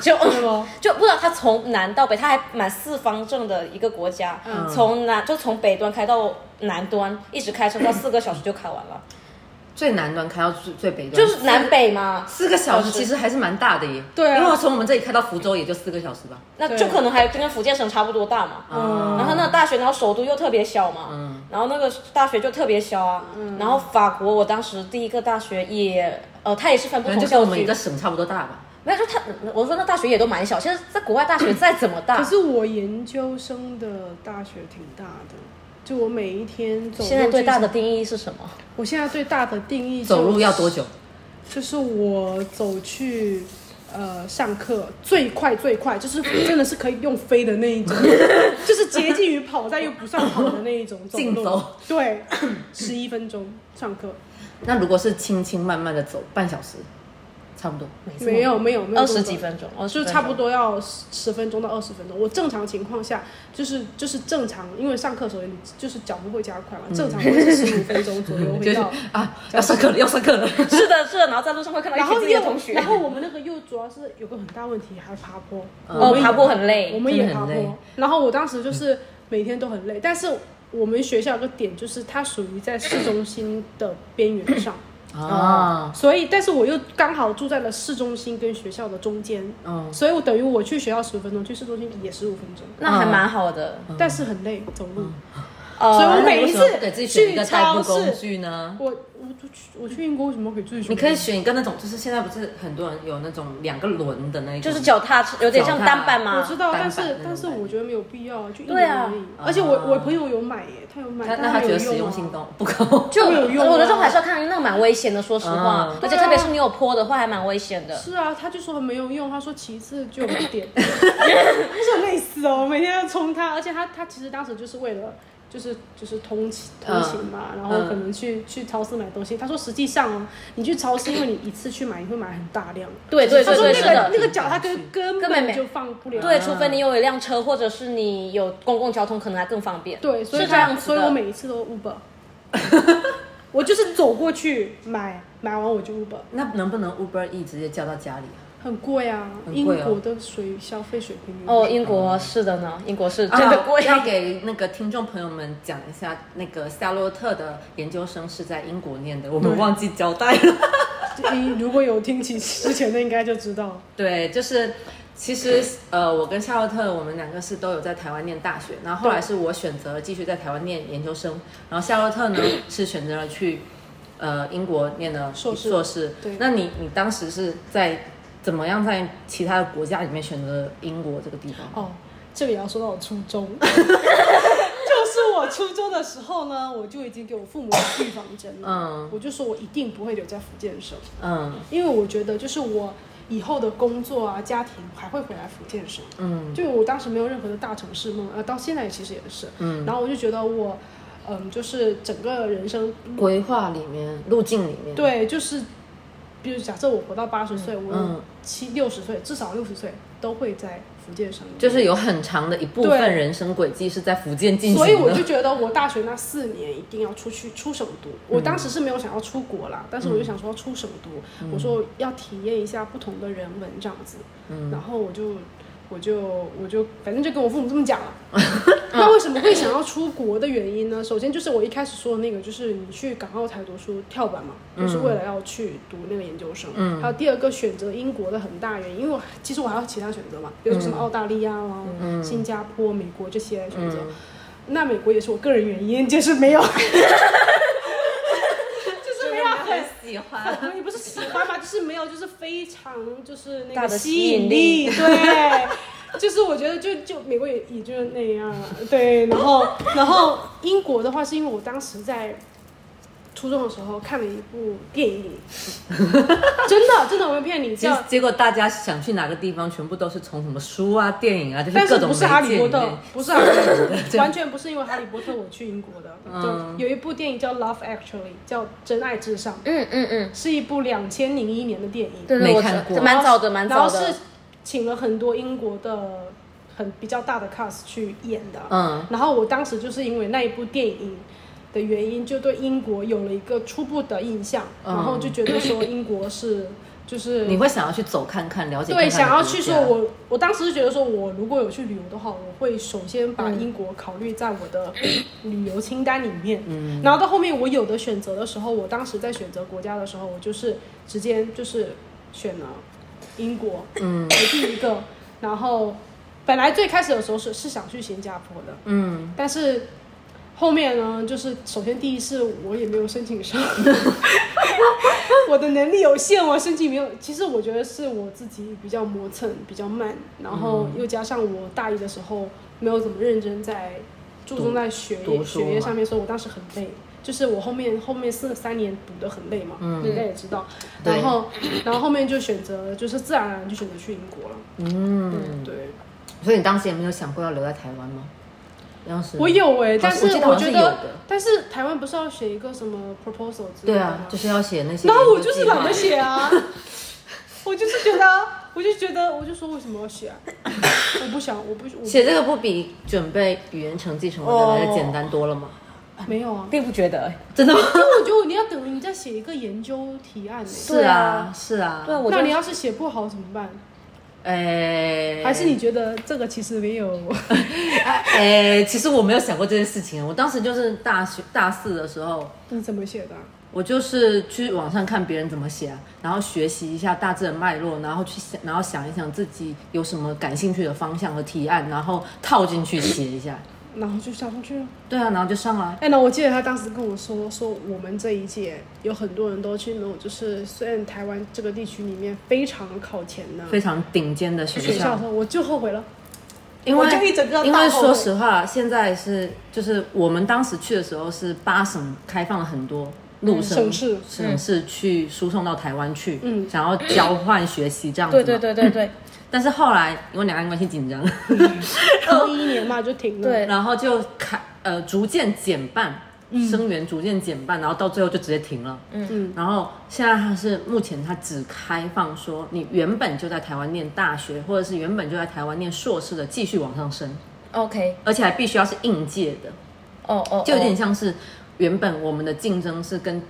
就 *laughs* 就不知道它从南到北，它还蛮四方正的一个国家，从南就从北端开到南端，一直开车到四个小时就开完了，最南端开到最最北端，就是南北嘛。四个小时，其实还是蛮大的耶。对啊因为从我们这里开到福州也就四个小时吧。那就可能还就跟福建省差不多大嘛。嗯然后那个大学，然后首都又特别小嘛，嗯然后那个大学就特别小啊。嗯然后法国，我当时第一个大学也，呃，它也是分不可能同校区就跟我们一个，省差不多大吧。没有，就它，我说那大学也都蛮小。现在，在国外大学再怎么大可，是我研究生的大学挺大的，就我每一天走路现在最大的定义是什么？我现在最大的定义、走路要多？久？就是我走去呃上课最快最快，就是 *coughs* 真的是可以用飞的那一种，*laughs* 就是接近于跑但又不算跑的那一种 *laughs* 走路。竞走对，十一分钟上课。那如果是轻轻慢慢的走，半小时，差不多。没有没有没有二十几分钟，20分钟就差不。多要十十分钟到二十分钟。我正常情况下就是就是正常，因为上课的时候你就是脚步会加快嘛，正常会是十五分钟左右嗯 *laughs* 就是会到。啊，要上课了，要上课了。*laughs* 是的，是的，然后在路上会看到一然后群自己的同学，然后我们那个又主要是有个很大问题，还爬坡。哦爬坡很累我们也爬坡。然后我当时就是每天都很累，但是我们学校有个点就是它属于在市中心的边缘上，啊，所以但是我又刚好住在了市中心跟学校的中间，嗯，所以我等于我去学校十五分钟，去市中心也十五分钟，那还蛮好的。但是很累走路。哦所以我每一次给自己选一个去代步超市工具呢？我我就去我去英国为什么要给自己选？你可以选一个那种，就是现在不是很多人有那种两个轮的那种，就是脚踏车，有点像单板嘛。我知道，但是但是我觉得没有必要，就一对啊年而已。而且我我朋友有买耶，他有买，但他觉得实用啊性都不够。*laughs* 就没有用啊我觉得这种还是要看，那个蛮危险的，说实话嗯，而且特别是你有坡的话，还蛮危险的。是啊，他就说没有用，他说其次就没电，*laughs* 我说累死哦，每天要冲它，而且他他其实当时就是为了。就是就是通勤通勤嘛，然后可能去去超市买东西。他说实际上哦，你去超市，因为你一次去买，你会买很大量。对对对对，他说那是的。个那个脚踏根根根本没本就放不了。对，除非你有一辆车，或者是你有公共交通，可能还更方便。对，所以是这样子的。他所以我每一次都 Uber，*laughs* 我就是走过去买，买完我就 Uber，那能不能 Uber E 直接叫到家里啊？很贵啊，很贵哦英国的水消费水平哦，英国是的呢，英国是真啊的贵。要给那个听众朋友们讲一下，那个夏洛特的研究生是在英国念的，我们忘记交代了。*laughs* 你如果有听起之前的，应该就知道。*laughs* 对，就是其实呃，我跟夏洛特我们两个是都有在台湾念大学，然后后来是我选择继续在台湾念研究生，然后夏洛特呢 *coughs* 是选择了去呃英国念的硕士硕士。对那你你当时是在怎么样在其他的国家里面选择英国这个地方？哦，这个也要说到我初中，*laughs* 就是我初中的时候呢，我就已经给我父母打预防针了。嗯我就说我一定不会留在福建省，嗯因为我觉得就是我以后的工作啊、家庭还会回来福建省。嗯就我当时没有任何的大城市梦，呃，到现在其实也是。嗯，然后我就觉得我，嗯，就是整个人生，规划里面路径里面，对，就是，比如假设我活到八十岁，嗯我七六十岁，至少六十岁都会在福建省里面。就是有很长的一部分人生轨迹是在福建进行的。所以我就觉得我大学那四年一定要出去出省读。我当时是没有想要出国啦，但是我就想说要出省读，我说要体验一下不同的人文这样子。然后我就我就我就反正就跟我父母这么讲了。*laughs* 那为什么会想要出国的原因呢？首先就是我一开始说的那个，就是你去港澳台读书跳板嘛，就是为了要去读那个研究生。嗯还有第二个选择英国的很大原因，因为我其实我还有其他选择嘛，比如说什么澳大利亚啦、新加坡、美国这些选择。那美国也是我个人原因，就是没有，*laughs* 就是没有很喜欢。是没有，就是非常就是那大个吸吸引引力，对，就是我觉得就就美国也也就是那样，对，然后然后英国的话是因为我当时在初中的时候看了一部电影，*laughs* 真的真的我没骗你，结结果大家想去哪个地方，全部都是从什么书啊、电影啊，就是但各种是 *laughs* 不是哈利波特，不是哈利波特，完全不是因为哈利波特我去英国的，嗯。就有一部电影叫《Love Actually》，叫《真爱至上》，嗯嗯嗯，是一部两千零一年的电影，对没看过。蛮早的，蛮早的。然后是。请了很多英国的很比较大的 cast 去演的。嗯。然后我当时就是因为那一部电影的原因，就对英国有了一个初步的印象，嗯然后就觉得说英国是就是你会想要去走看看，了解对想要去说我，我当时是觉得说我如果有去旅游的话，我会首先把英国考虑在我的旅游清单里面。嗯然后到后面我有的选择的时候，我当时在选择国家的时候，我就是直接就是选了英国嗯为第一个。然后本来最开始的时候是是想去新加坡的，嗯但是后面呢，就是首先第一是我也没有申请上，*laughs* 我的能力有限，我申请没有。其实我觉得是我自己比较磨蹭，比较慢，然后又加上我大一的时候没有怎么认真在注重在学业学业上面，所以我当时很累。就是我后面后面四三年读的很累嘛，你应该也知道。然后然后后面就选择就是自然而然就选择去英国了。嗯，对，所以你当时也没有想过要留在台湾吗？我有哎、但是我觉得但是台湾不是要写一个什么 proposal 之类的吗对啊，就是要写那些。然后我就是懒得。写啊，*laughs* 我就是觉得，我就觉得，我就说为什么要写啊？我不想，我不，我写这个不比准备语言成绩什么的来的简单多了吗？没有啊。并不觉得。真的吗？因为我觉得你要等于你在写一个研究提案呢。是啊，是啊。对啊，我那你要是写不好怎么办？哎，还是你觉得这个其实没有？哎，*laughs* 其实我没有想过这件事情。我当时就是大学大四的时候，你怎么写的啊？我就是去网上看别人怎么写啊，然后学习一下大致的脉络，然后去想，然后想一想自己有什么感兴趣的方向和提案，然后套进去写一下。然后就上上去了。对啊，然后就上了。哎，那我记得他当时跟我说，说我们这一届有很多人都去那种，就是虽然台湾这个地区里面非常靠前的非常顶尖的学校学校我就后悔了。因为我就一整个因为说实话，现在是就是我们当时去的时候是八省开放了很多陆生省市省市去输送到台湾去，嗯想要交换学习这样子。对对。对对对但是后来因为两岸关系紧张，二一年嘛就停了。对，然后就开呃逐渐减半，生源逐渐减半，然后到最后就直接停了。嗯，然后现在它是目前它只开放说你原本就在台湾念大学，或者是原本就在台湾念硕士的继续往上升，，OK，而且还必须要是应届的，哦哦，就有点哦像是原本我们的竞争是跟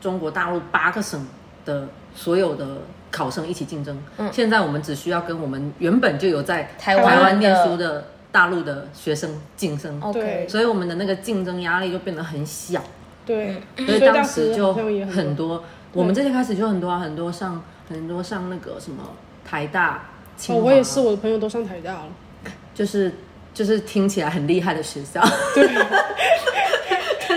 中国大陆八个省的所有的考生一起竞争，现在我们只需要跟我们原本就有在台台湾念书的大陆的学生竞争。OK，所以我们的那个竞争压力就变得很小，对，所所以以当时时就很多，我们这些开始就很多啊，很多上很多上那个什么台大、清哦，我也是，我的朋友都上台大了。就是就是听起来很厉害的学校，对，*laughs*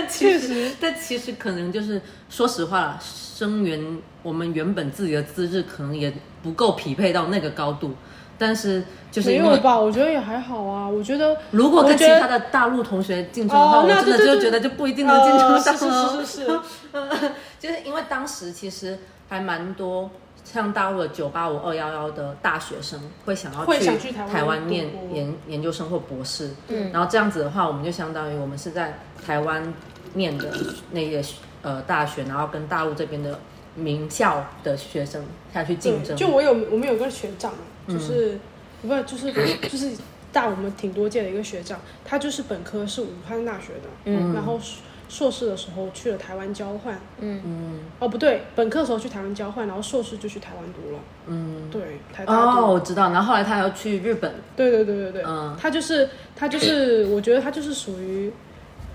但其实但其实可能就是说实话啦，生源我们原本自己的资质可能也不够匹配到那个高度，但是就是没有吧？我觉得也还好啊。我觉得如果跟其他的大陆同学竞争的话，哦我真的就觉得就不一定能进呃入上是了。是是是是，*laughs* 就是因为当时其实还蛮多像大陆的九八五、二幺幺的大学生会想要去台湾念研研究生或博士，嗯然后这样子的话，我们就相当于我们是在台湾念的那个呃大学，然后跟大陆这边的名校的学生下去竞争。就我有我们有个学长，就是不是就是 *coughs* 就是大我们挺多届的一个学长，他就是本科是武汉大学的，嗯。然后硕硕士的时候去了台湾交换，嗯。嗯哦不对，本科的时候去台湾交换，然后硕士就去台湾读了，嗯，对，台大读哦，我知道。然后后来他要去日本，对对对对对，嗯。他就是他就是，*coughs* 我觉得他就是属于，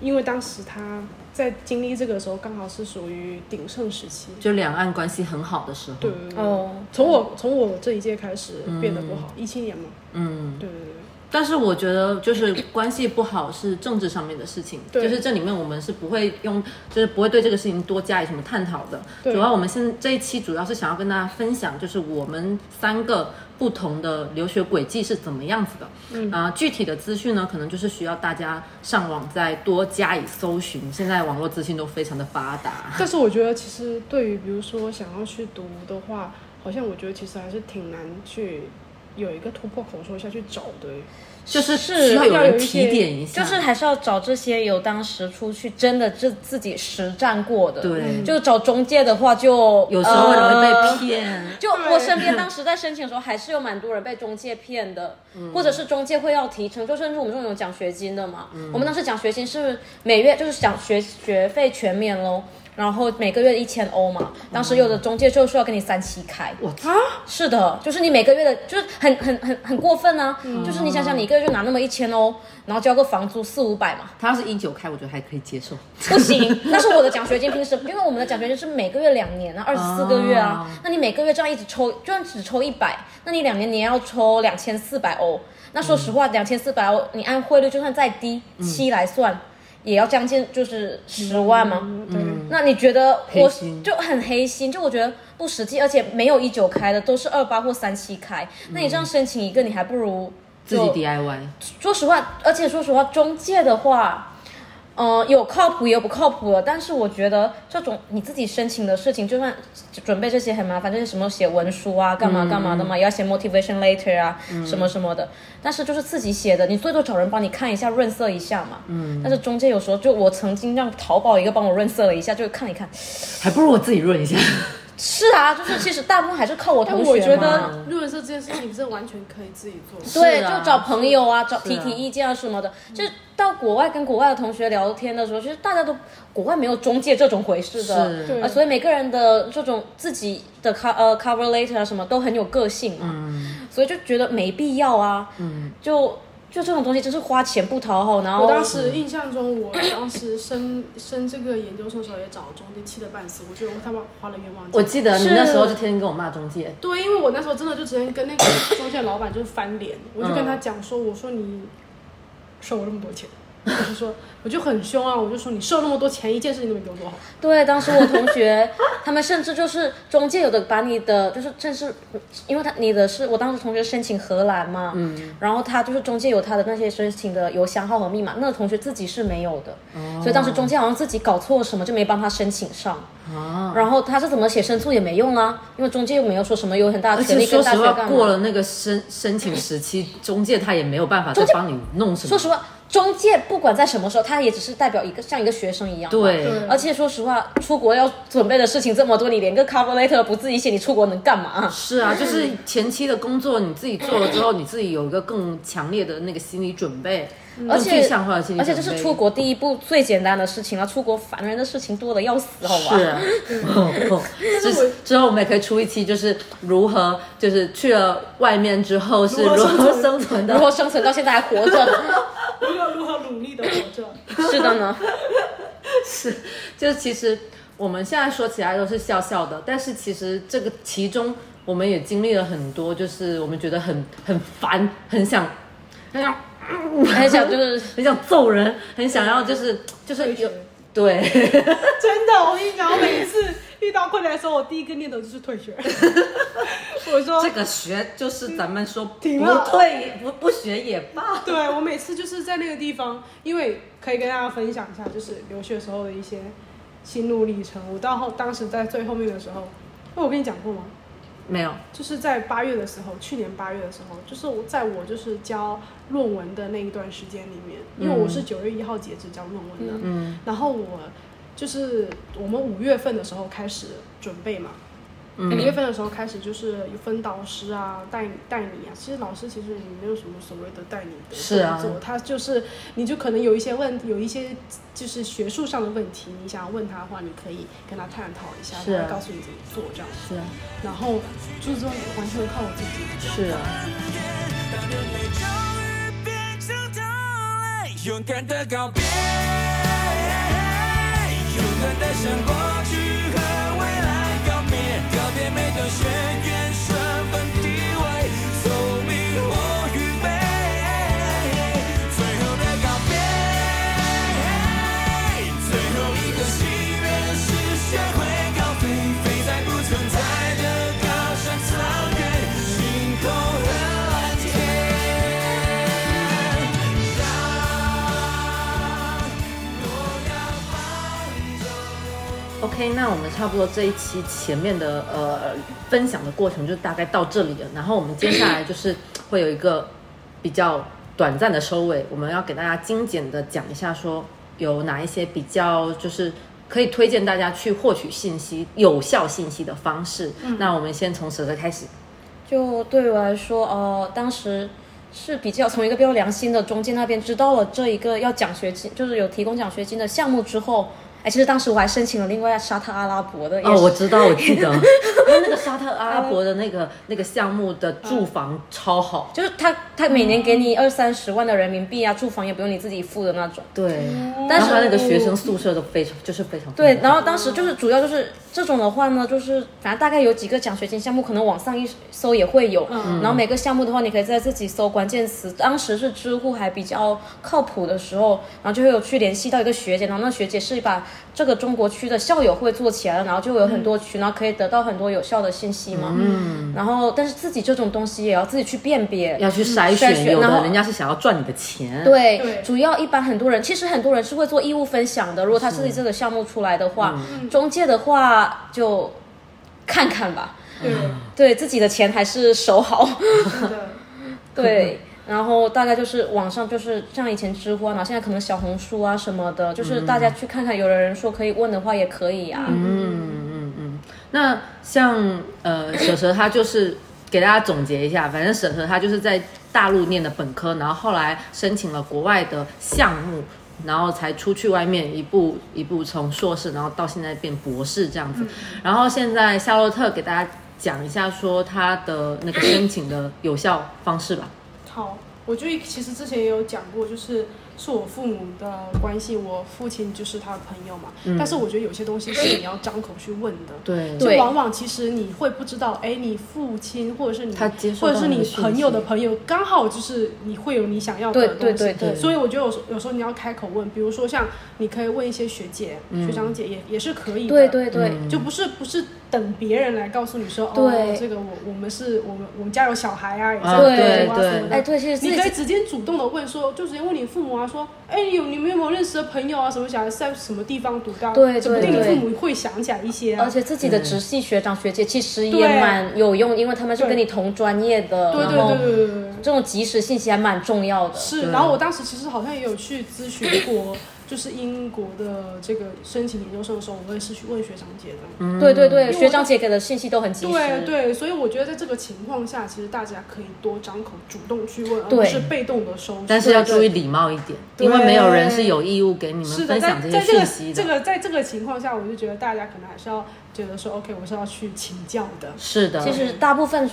因为当时他在经历这个的时候，刚好是属于鼎盛时期。就两岸关系很好的时候。对哦，从我从我这一届开始变得不好，一七年嘛，嗯。对对对，但是我觉得，就是关系不好是政治上面的事情，对就是这里面我们是不会用，就是不会对这个事情多加以什么探讨的。对主要我们现这一期主要是想要跟大家分享，就是我们三个不同的留学轨迹是怎么样子的。嗯啊、具体的资讯呢，可能就是需要大家上网再多加以搜寻。现在网络资讯都非常的发达。但是我觉得其实对于比如说想要去读的话，好像我觉得其实还是挺难去有一个突破口说下去找的。就是是需要有人提点一下，就是还是要找这些有当时出去真的自自己实战过的。对，就找中介的话就，有时候很容易呃被骗。*laughs* 就我身边当时在申请的时候，还是有蛮多人被中介骗的，嗯或者是中介会要提成，就甚至我们这种有奖学金的嘛。嗯我们当时奖学金是每月就是奖学学费全免喽，然后每个月一千欧嘛。当时有的中介就说要跟你三七开，我啊，是的，就是你每个月的，就是很很很很过分啊！就是你想想，你一个月就拿那么一千欧，然后交个房租四五百嘛，他要是一九开，我觉得还可以接受。不行。*laughs* 那是我的奖学金，平时因为我们的奖学金是每个月两年啊，二十四个月啊，那你每个月这样一直抽，就算只抽一百，那你两年你也要抽两千四百欧。那说实话，两千四百欧，你按汇率就算再低七来算，也要将近就是十万吗？嗯，那你觉得我就很黑心，就我觉得不实际，而且没有一九开的，都是二八或三七开。那你这样申请一个，你还不如自己 DIY，说实话，而且说实话，中介的话，呃，有靠谱也有不靠谱的。但是我觉得这种你自己申请的事情，就算准备这些很麻烦，这些什么写文书啊，干嘛干嘛的嘛，也要写 motivation letter 啊，什么什么的。但是就是自己写的，你最多找人帮你看一下，润色一下嘛。嗯。但是中介有时候就我曾经让淘宝一个帮我润色了一下，就看一看，还不如我自己润一下。*laughs* 是啊，就是其实大部分还是靠我同学我觉得论文社这件事情，是完全可以自己做。对，就找朋友啊，找提提意见啊什么的。就是到国外跟国外的同学聊天的时候，其实大家都国外没有中介这种回事的，是。对。呃，所以每个人的这种自己的 cover 呃 cover letter 啊什么都很有个性嘛，所以就觉得没必要啊，嗯，就就这种东西真是花钱不讨好，然后我当时印象中，我当时升升这个研究生的时候也找中介气得半死，我觉得我他妈花了冤枉钱。我记得你那时候就天天跟我骂中介，对，因为我那时候真的就直接跟那个中介老板就是翻脸，我就跟他讲说，我说你收我那么多钱，我就说我就很凶啊，我就说你收那么多钱，一件事情都没给我做好。对，当时我同学 *laughs* 他们甚至就是中介有的把你的就是正是，因为他你的是我当时同学申请荷兰嘛，嗯，然后他就是中介有他的那些申请的邮箱号和密码，那个同学自己是没有的，所以当时中介好像自己搞错什么就没帮他申请上，啊，然后他是怎么写申诉也没用啊，因为中介又没有说什么有很大的而权利跟且说实话，大学干嘛。过了那个申申请时期，中介他也没有办法再帮你弄什么。说实话，中介不管在什么时候，他也只是代表一个像一个学生一样。对对而且说实话，出国要准备的事情这么多，你连个 cover letter 不自己写，你出国能干嘛？是啊，就是前期的工作你自己做了之后，你自己有一个更强烈的那个心理准备，而且而。且这是出国第一步最简单的事情了，出国烦人的事情多的要死，好吧？是啊，哦 *laughs* 之之后我们也可以出一期，就是如何就是去了外面之后是如如何生存生存的如。何生存到现在还活着？如何如何努力的活着？是的呢，*laughs* 是，就是其实我们现在说起来都是笑笑的，但是其实这个其中我们也经历了很多，就是我们觉得很很烦，很想很想很想就是 *laughs* 很想揍人，很想要就是就是有对，真的，我跟你讲，我每次遇到困难的时候，我第一个念头就是退学。*laughs* 我说这个学就是咱们说不退不不学也罢。*laughs* 对我每次就是在那个地方，因为可以跟大家分享一下，就是留学时候的一些心路历程。我到后当时在最后面的时候，那我跟你讲过吗？没有，就是在八月的时候，去年八月的时候，就是我在我就是交论文的那一段时间里面，因为我是九月一号截止交论文的，嗯然后我就是我们五月份的时候开始准备嘛，五、嗯月份的时候开始就是有分导师啊，带带你啊。其实老师其实也没有什么所谓的带你的是啊动作，他就是你就可能有一些问有一些就是学术上的问题，你想要问他的话，你可以跟他探讨一下，是啊他会告诉你怎么做这样子。是啊然后就是说完全靠我自己。是啊，终于变成同类，勇敢的告别，勇敢的向过去和未来告别，告别 OK，那我们差不多这一期前面的呃分享的过程就大概到这里了，然后我们接下来就是会有一个比较短暂的收尾，我们要给大家精简的讲一下，说有哪一些比较就是可以推荐大家去获取信息、有效信息的方式。那我们先从蛇蛇开始。就对我来说，呃，当时是比较从一个比较良心的中介那边知道了这一个要奖学金，就是有提供奖学金的项目之后，哎，其实当时我还申请了另外沙特阿拉伯的，哦，我知道，我记得，他 *laughs* 那个沙特阿拉伯的那个那个项目的住房超好，就是他他每年给你二三十万的人民币啊，住房也不用你自己付的那种。对，但是他那个学生宿舍都非常就是非常对，然后当时就是主要就是这种的话呢，就是反正大概有几个奖学金项目，可能网上一搜也会有。然后每个项目的话，你可以在自己搜关键词。当时是知乎还比较靠谱的时候，然后就会有去联系到一个学姐，然后那学姐是把这个中国区的校友会做起来了，然后就有很多群，然后可以得到很多有效的信息嘛。嗯。然后，但是自己这种东西也要自己去辨别，要去筛筛选，有选然后的人家是想要赚你的钱，对，对主要一般很多人，其实很多人是会做义务分享的。如果他自己这个项目出来的话，中介的话就看看吧。对，对自己的钱还是守好。对，然后大概就是网上就是像以前知乎啊，然后现在可能小红书啊什么的，就是大家去看看，有的人说可以问的话也可以啊。嗯嗯嗯。那像呃蛇蛇他就是给大家总结一下，反正蛇蛇他就是在大陆念的本科，然后后来申请了国外的项目。然后才出去外面一步一步从硕士，然后到现在变博士这样子。然后现在夏洛特给大家讲一下说他的那个申请的有效方式吧。好，我就其实之前也有讲过，就是是我父母的关系，我父亲就是他的朋友嘛。但是我觉得有些东西是你要张口去问的。对对就往往其实你会不知道，哎，你父亲或者是你，他接受或者是你朋友的朋友，刚好就是你会有你想要的对东西。对对对所以我觉得有时有时候你要开口问，比如说像你可以问一些学姐、嗯学长姐也也是可以的。对对对，就不是不是等别人来告诉你说，哦，这个我我们是我们我们家有小孩啊，有啊这个对啊对什么的哎，对，其实你可以直接主动的问说，就直接问你父母啊，说，哎，有你们有没有认识的朋友啊，什么小孩在什么地方读到？对说不定你对对父母会想起来一些啊。而且自己的直系学长学姐其实也蛮有用，因为他们是跟你同专业的，对对对对对，这种及时信息还蛮重要的。是。然后我当时其实好像也有去咨询过，就是英国的这个申请研究生的时候，我也是去问学长姐的。对对对，学长姐给的信息都很及时。对对，所以我觉得在这个情况下，其实大家可以多张口，主动去问，而不是被动的收。但是要注意礼貌一点，因为没有人是有义务给你们是的，分享这些在在这个讯息的。这个在这个情况下，我就觉得大家可能还是要觉得说，OK，我是要去请教的。是的，其实大部分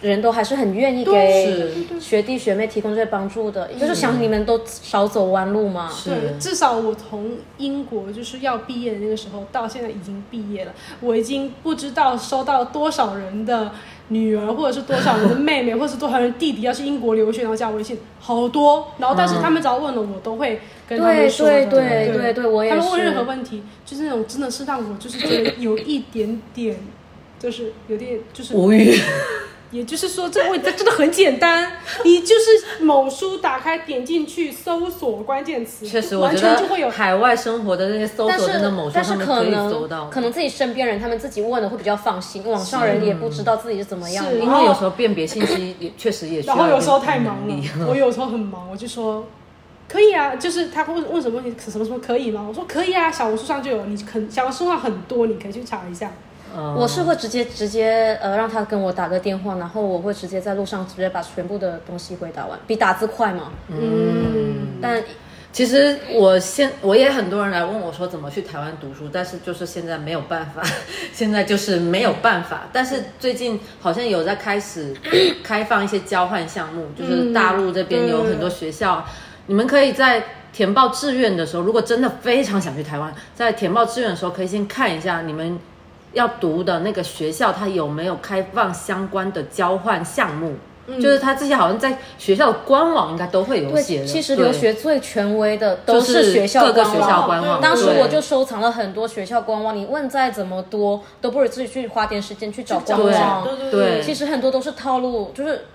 人都还是很愿意给学弟学妹提供这些帮助的，就是想你们都少走弯路嘛。是对，至少我从英国就是要毕业的那个时候到现在已经毕业了，我已经不知道收到多少人的女儿，或者是多少人的妹妹，或者是多少人弟弟要去英国留学，然后加微信，好多。然后但是他们只要问了，我都会跟他们说的。对对对对，我也是。他们问任何问题，就是那种真的是让我就是觉得有一点点，就是有点就是无语。也就是说，这个问题真的很简单，*laughs* 你就是某书打开，点进去搜索关键词，确实，我完觉全就会有得。海外生活的那些搜索真的某书但是可上面可以搜能到，可能自己身边人他们自己问的会比较放心，网上人也不知道自己是怎么样的。是因为有时候辨别信息 *laughs* 也确实也需要然后有时候太忙了，*laughs* 我有时候很忙，我就说可以啊，就是他会问问什么问题，什么什么可以吗？我说可以啊，小红书上就有，你肯小红书上很多，你可以去查一下。嗯我是会直接直接呃让他跟我打个电话，然后我会直接在路上直接把全部的东西回答完，比打字快嘛。嗯，但其实我现我也很多人来问我说怎么去台湾读书，但是就是现在没有办法，*laughs* 现在就是没有办法。但是最近好像有在开始 *coughs* 开放一些交换项目，就是大陆这边有很多学校，你们可以在。填报志愿的时候，如果真的非常想去台湾，在填报志愿的时候，可以先看一下你们要读的那个学校，它有没有开放相关的交换项目。就是它这些好像在学校的官网应该都会有写，的。其实留学最权威的都是学校各个学官网校官网。当时我就收藏了很多学校官网，你问再怎么多，都不如自己去花点时间去找官对网。对对其实很多都是套路，就是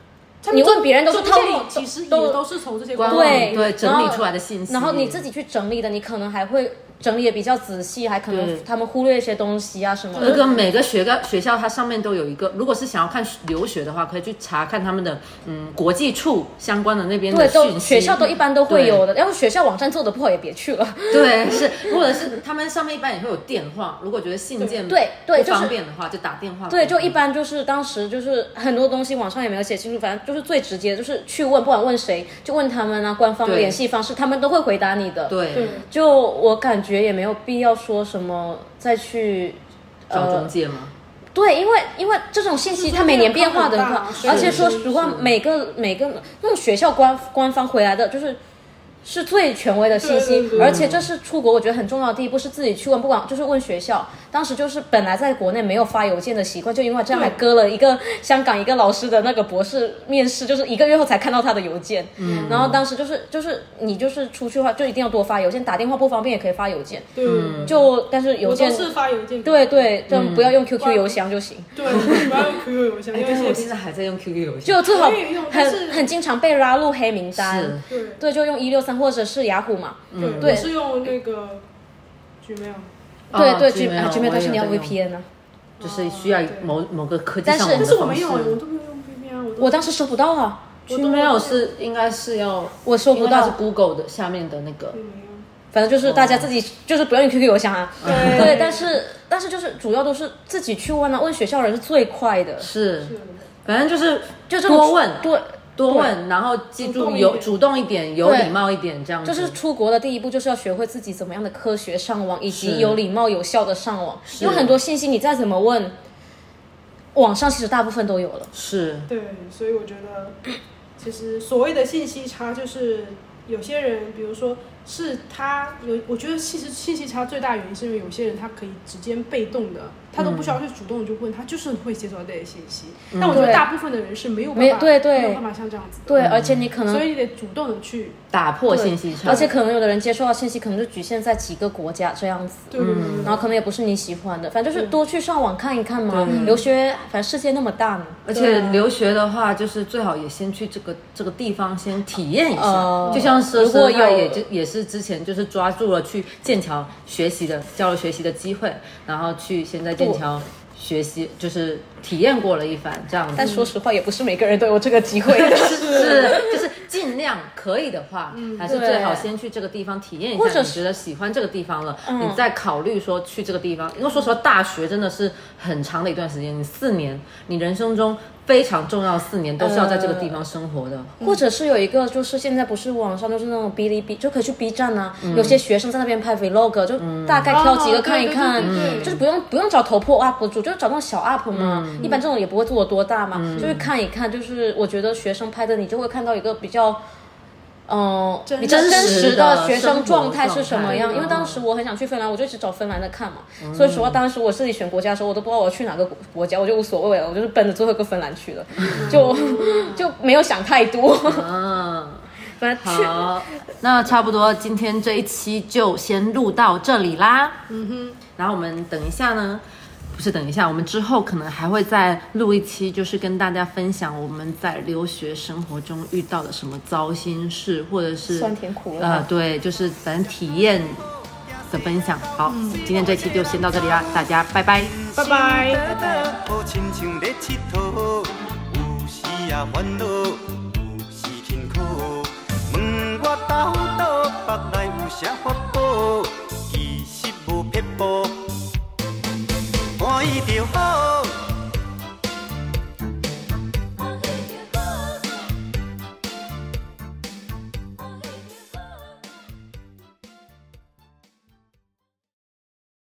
你问别人都是套路其实也都都是从这些官网对对整理出来的信息，然后你自己去整理的，你可能还会整理也比较仔细，还可能他们忽略一些东西啊什么的。那个每个学个学校它上面都有一个，如果是想要看留学的话，可以去查看他们的嗯国际处相关的那边的对，都讯息。学校都一般都会有的。要是学校网站做的不好，也别去了。对是，或者是他们上面一般也会有电话，*laughs* 如果觉得信件对对不方便的话，就打电话。对，就一般就是当时就是很多东西网上也没有写清楚，反正就是最直接，就是去问，不管问谁，就问他们啊，官方联系方式，他们都会回答你的。对对就我感觉也没有必要说什么再去。找中呃，介吗？对，因为因为这种信息它每年变化的很快，是而且说实话，每个每个那种学校官官方回来的，就是是最权威的信息而且这是出国我觉得很重要的第一步，是自己去问，不管就是问学校。当时就是本来在国内没有发邮件的习惯，就因为这样还割了一个香港一个老师的那个博士面试，就是一个月后才看到他的邮件。嗯，然后当时就是就是你就是出去的话就一定要多发邮件，打电话不方便也可以发邮件。对，就但是邮件是发邮件。对对，就不要用 QQ 邮箱就行。对，*laughs* 不要用 QQ 邮箱，但是我现在还在用 QQ 邮箱。就最好很很经常被拉入黑名单。对对，就用一六三或者是雅虎嘛。嗯，对我是用那个 Gmail。哦对对，G Gmail，啊 Gmail 但是你要 VPN 呢。就是需要某某个科技但是上的但是我。没有，我都没有用 VPN 啊，我我当时收不到啊，我都 Gmail 是应该是要我收不到是。Google 的下面的那个。反正就是大家自己就是不要用 QQ 邮箱啊。对 *laughs* 对，但是但是就是主要都是自己去问啊，问学校人是最快的，是，反正就是就这个多问，对。多问，然后记住有主动一点有礼貌一点，这样子。就是出国的第一步，就是要学会自己怎么样的科学上网，以及有礼貌、有效的上网。因为很多信息你再怎么问，网上其实大部分都有了。是。对，所以我觉得，*clears throat* 其实所谓的信息差，就是有些人，比如说是他有，我觉得其实信息差最大原因是因为有些人他可以直接被动的，他都不需要去主动地去问，他就是会接收到这些信息。但我觉得大部分的人是没有办法，没对对没有办法像这样子。对，而且你可能所以你得主动的去，打破信息差，而且可能有的人接收到信息可能就局限在几个国家这样子。对对对对然后可能也不是你喜欢的，反正就是多去上网看一看嘛。留学，反正世界那么大呢。而且留学的话，就是最好也先去这个这个地方先体验一下，呃就像是如果有也就也是之前就是抓住了去剑桥学习的交流学习的机会，然后去现在剑桥学习，就是体验过了一番这样子。但说实话，也不是每个人都有这个机会的。*laughs* 是，就是尽量可以的话，还是最好先去这个地方体验一下。或者是你觉得喜欢这个地方了，你再考虑说去这个地方。因为说实话，大学真的是很长的一段时间，你四年，你人生中非常重要四年都是要在这个地方生活的。或者是有一个，就是现在不是网上都是那种哔哩哔，就可以去 B 站啊，有些学生在那边拍 vlog，就大概挑几个看一看，就是不用不用找头破 UP 主，就找那种小 UP 嘛，一般这种也不会做的多大嘛，就是看一看，就是我觉得学生拍的，你就会看到一个比较。嗯，真比较真实实的的学生状态是什么样？因为当时我很想去芬兰，我就一直找芬兰的看嘛。所以说当时我自己选国家的时候，我都不知道我要去哪个国国家，我就无所谓了，我就是奔着最后一个芬兰去的，*laughs* 就就没有想太多。嗯，*laughs* 反正去好，那差不多今天这一期就先录到这里啦。嗯哼，然后我们等一下呢，不是等一下，我们之后可能还会再录一期，就是跟大家分享我们在留学生活中遇到的什么糟心事，或者是酸甜苦辣呃，对，就是反正体验的分享。好，今天这期就先到这里啦，大家拜拜。拜拜。好亲欢喜就好。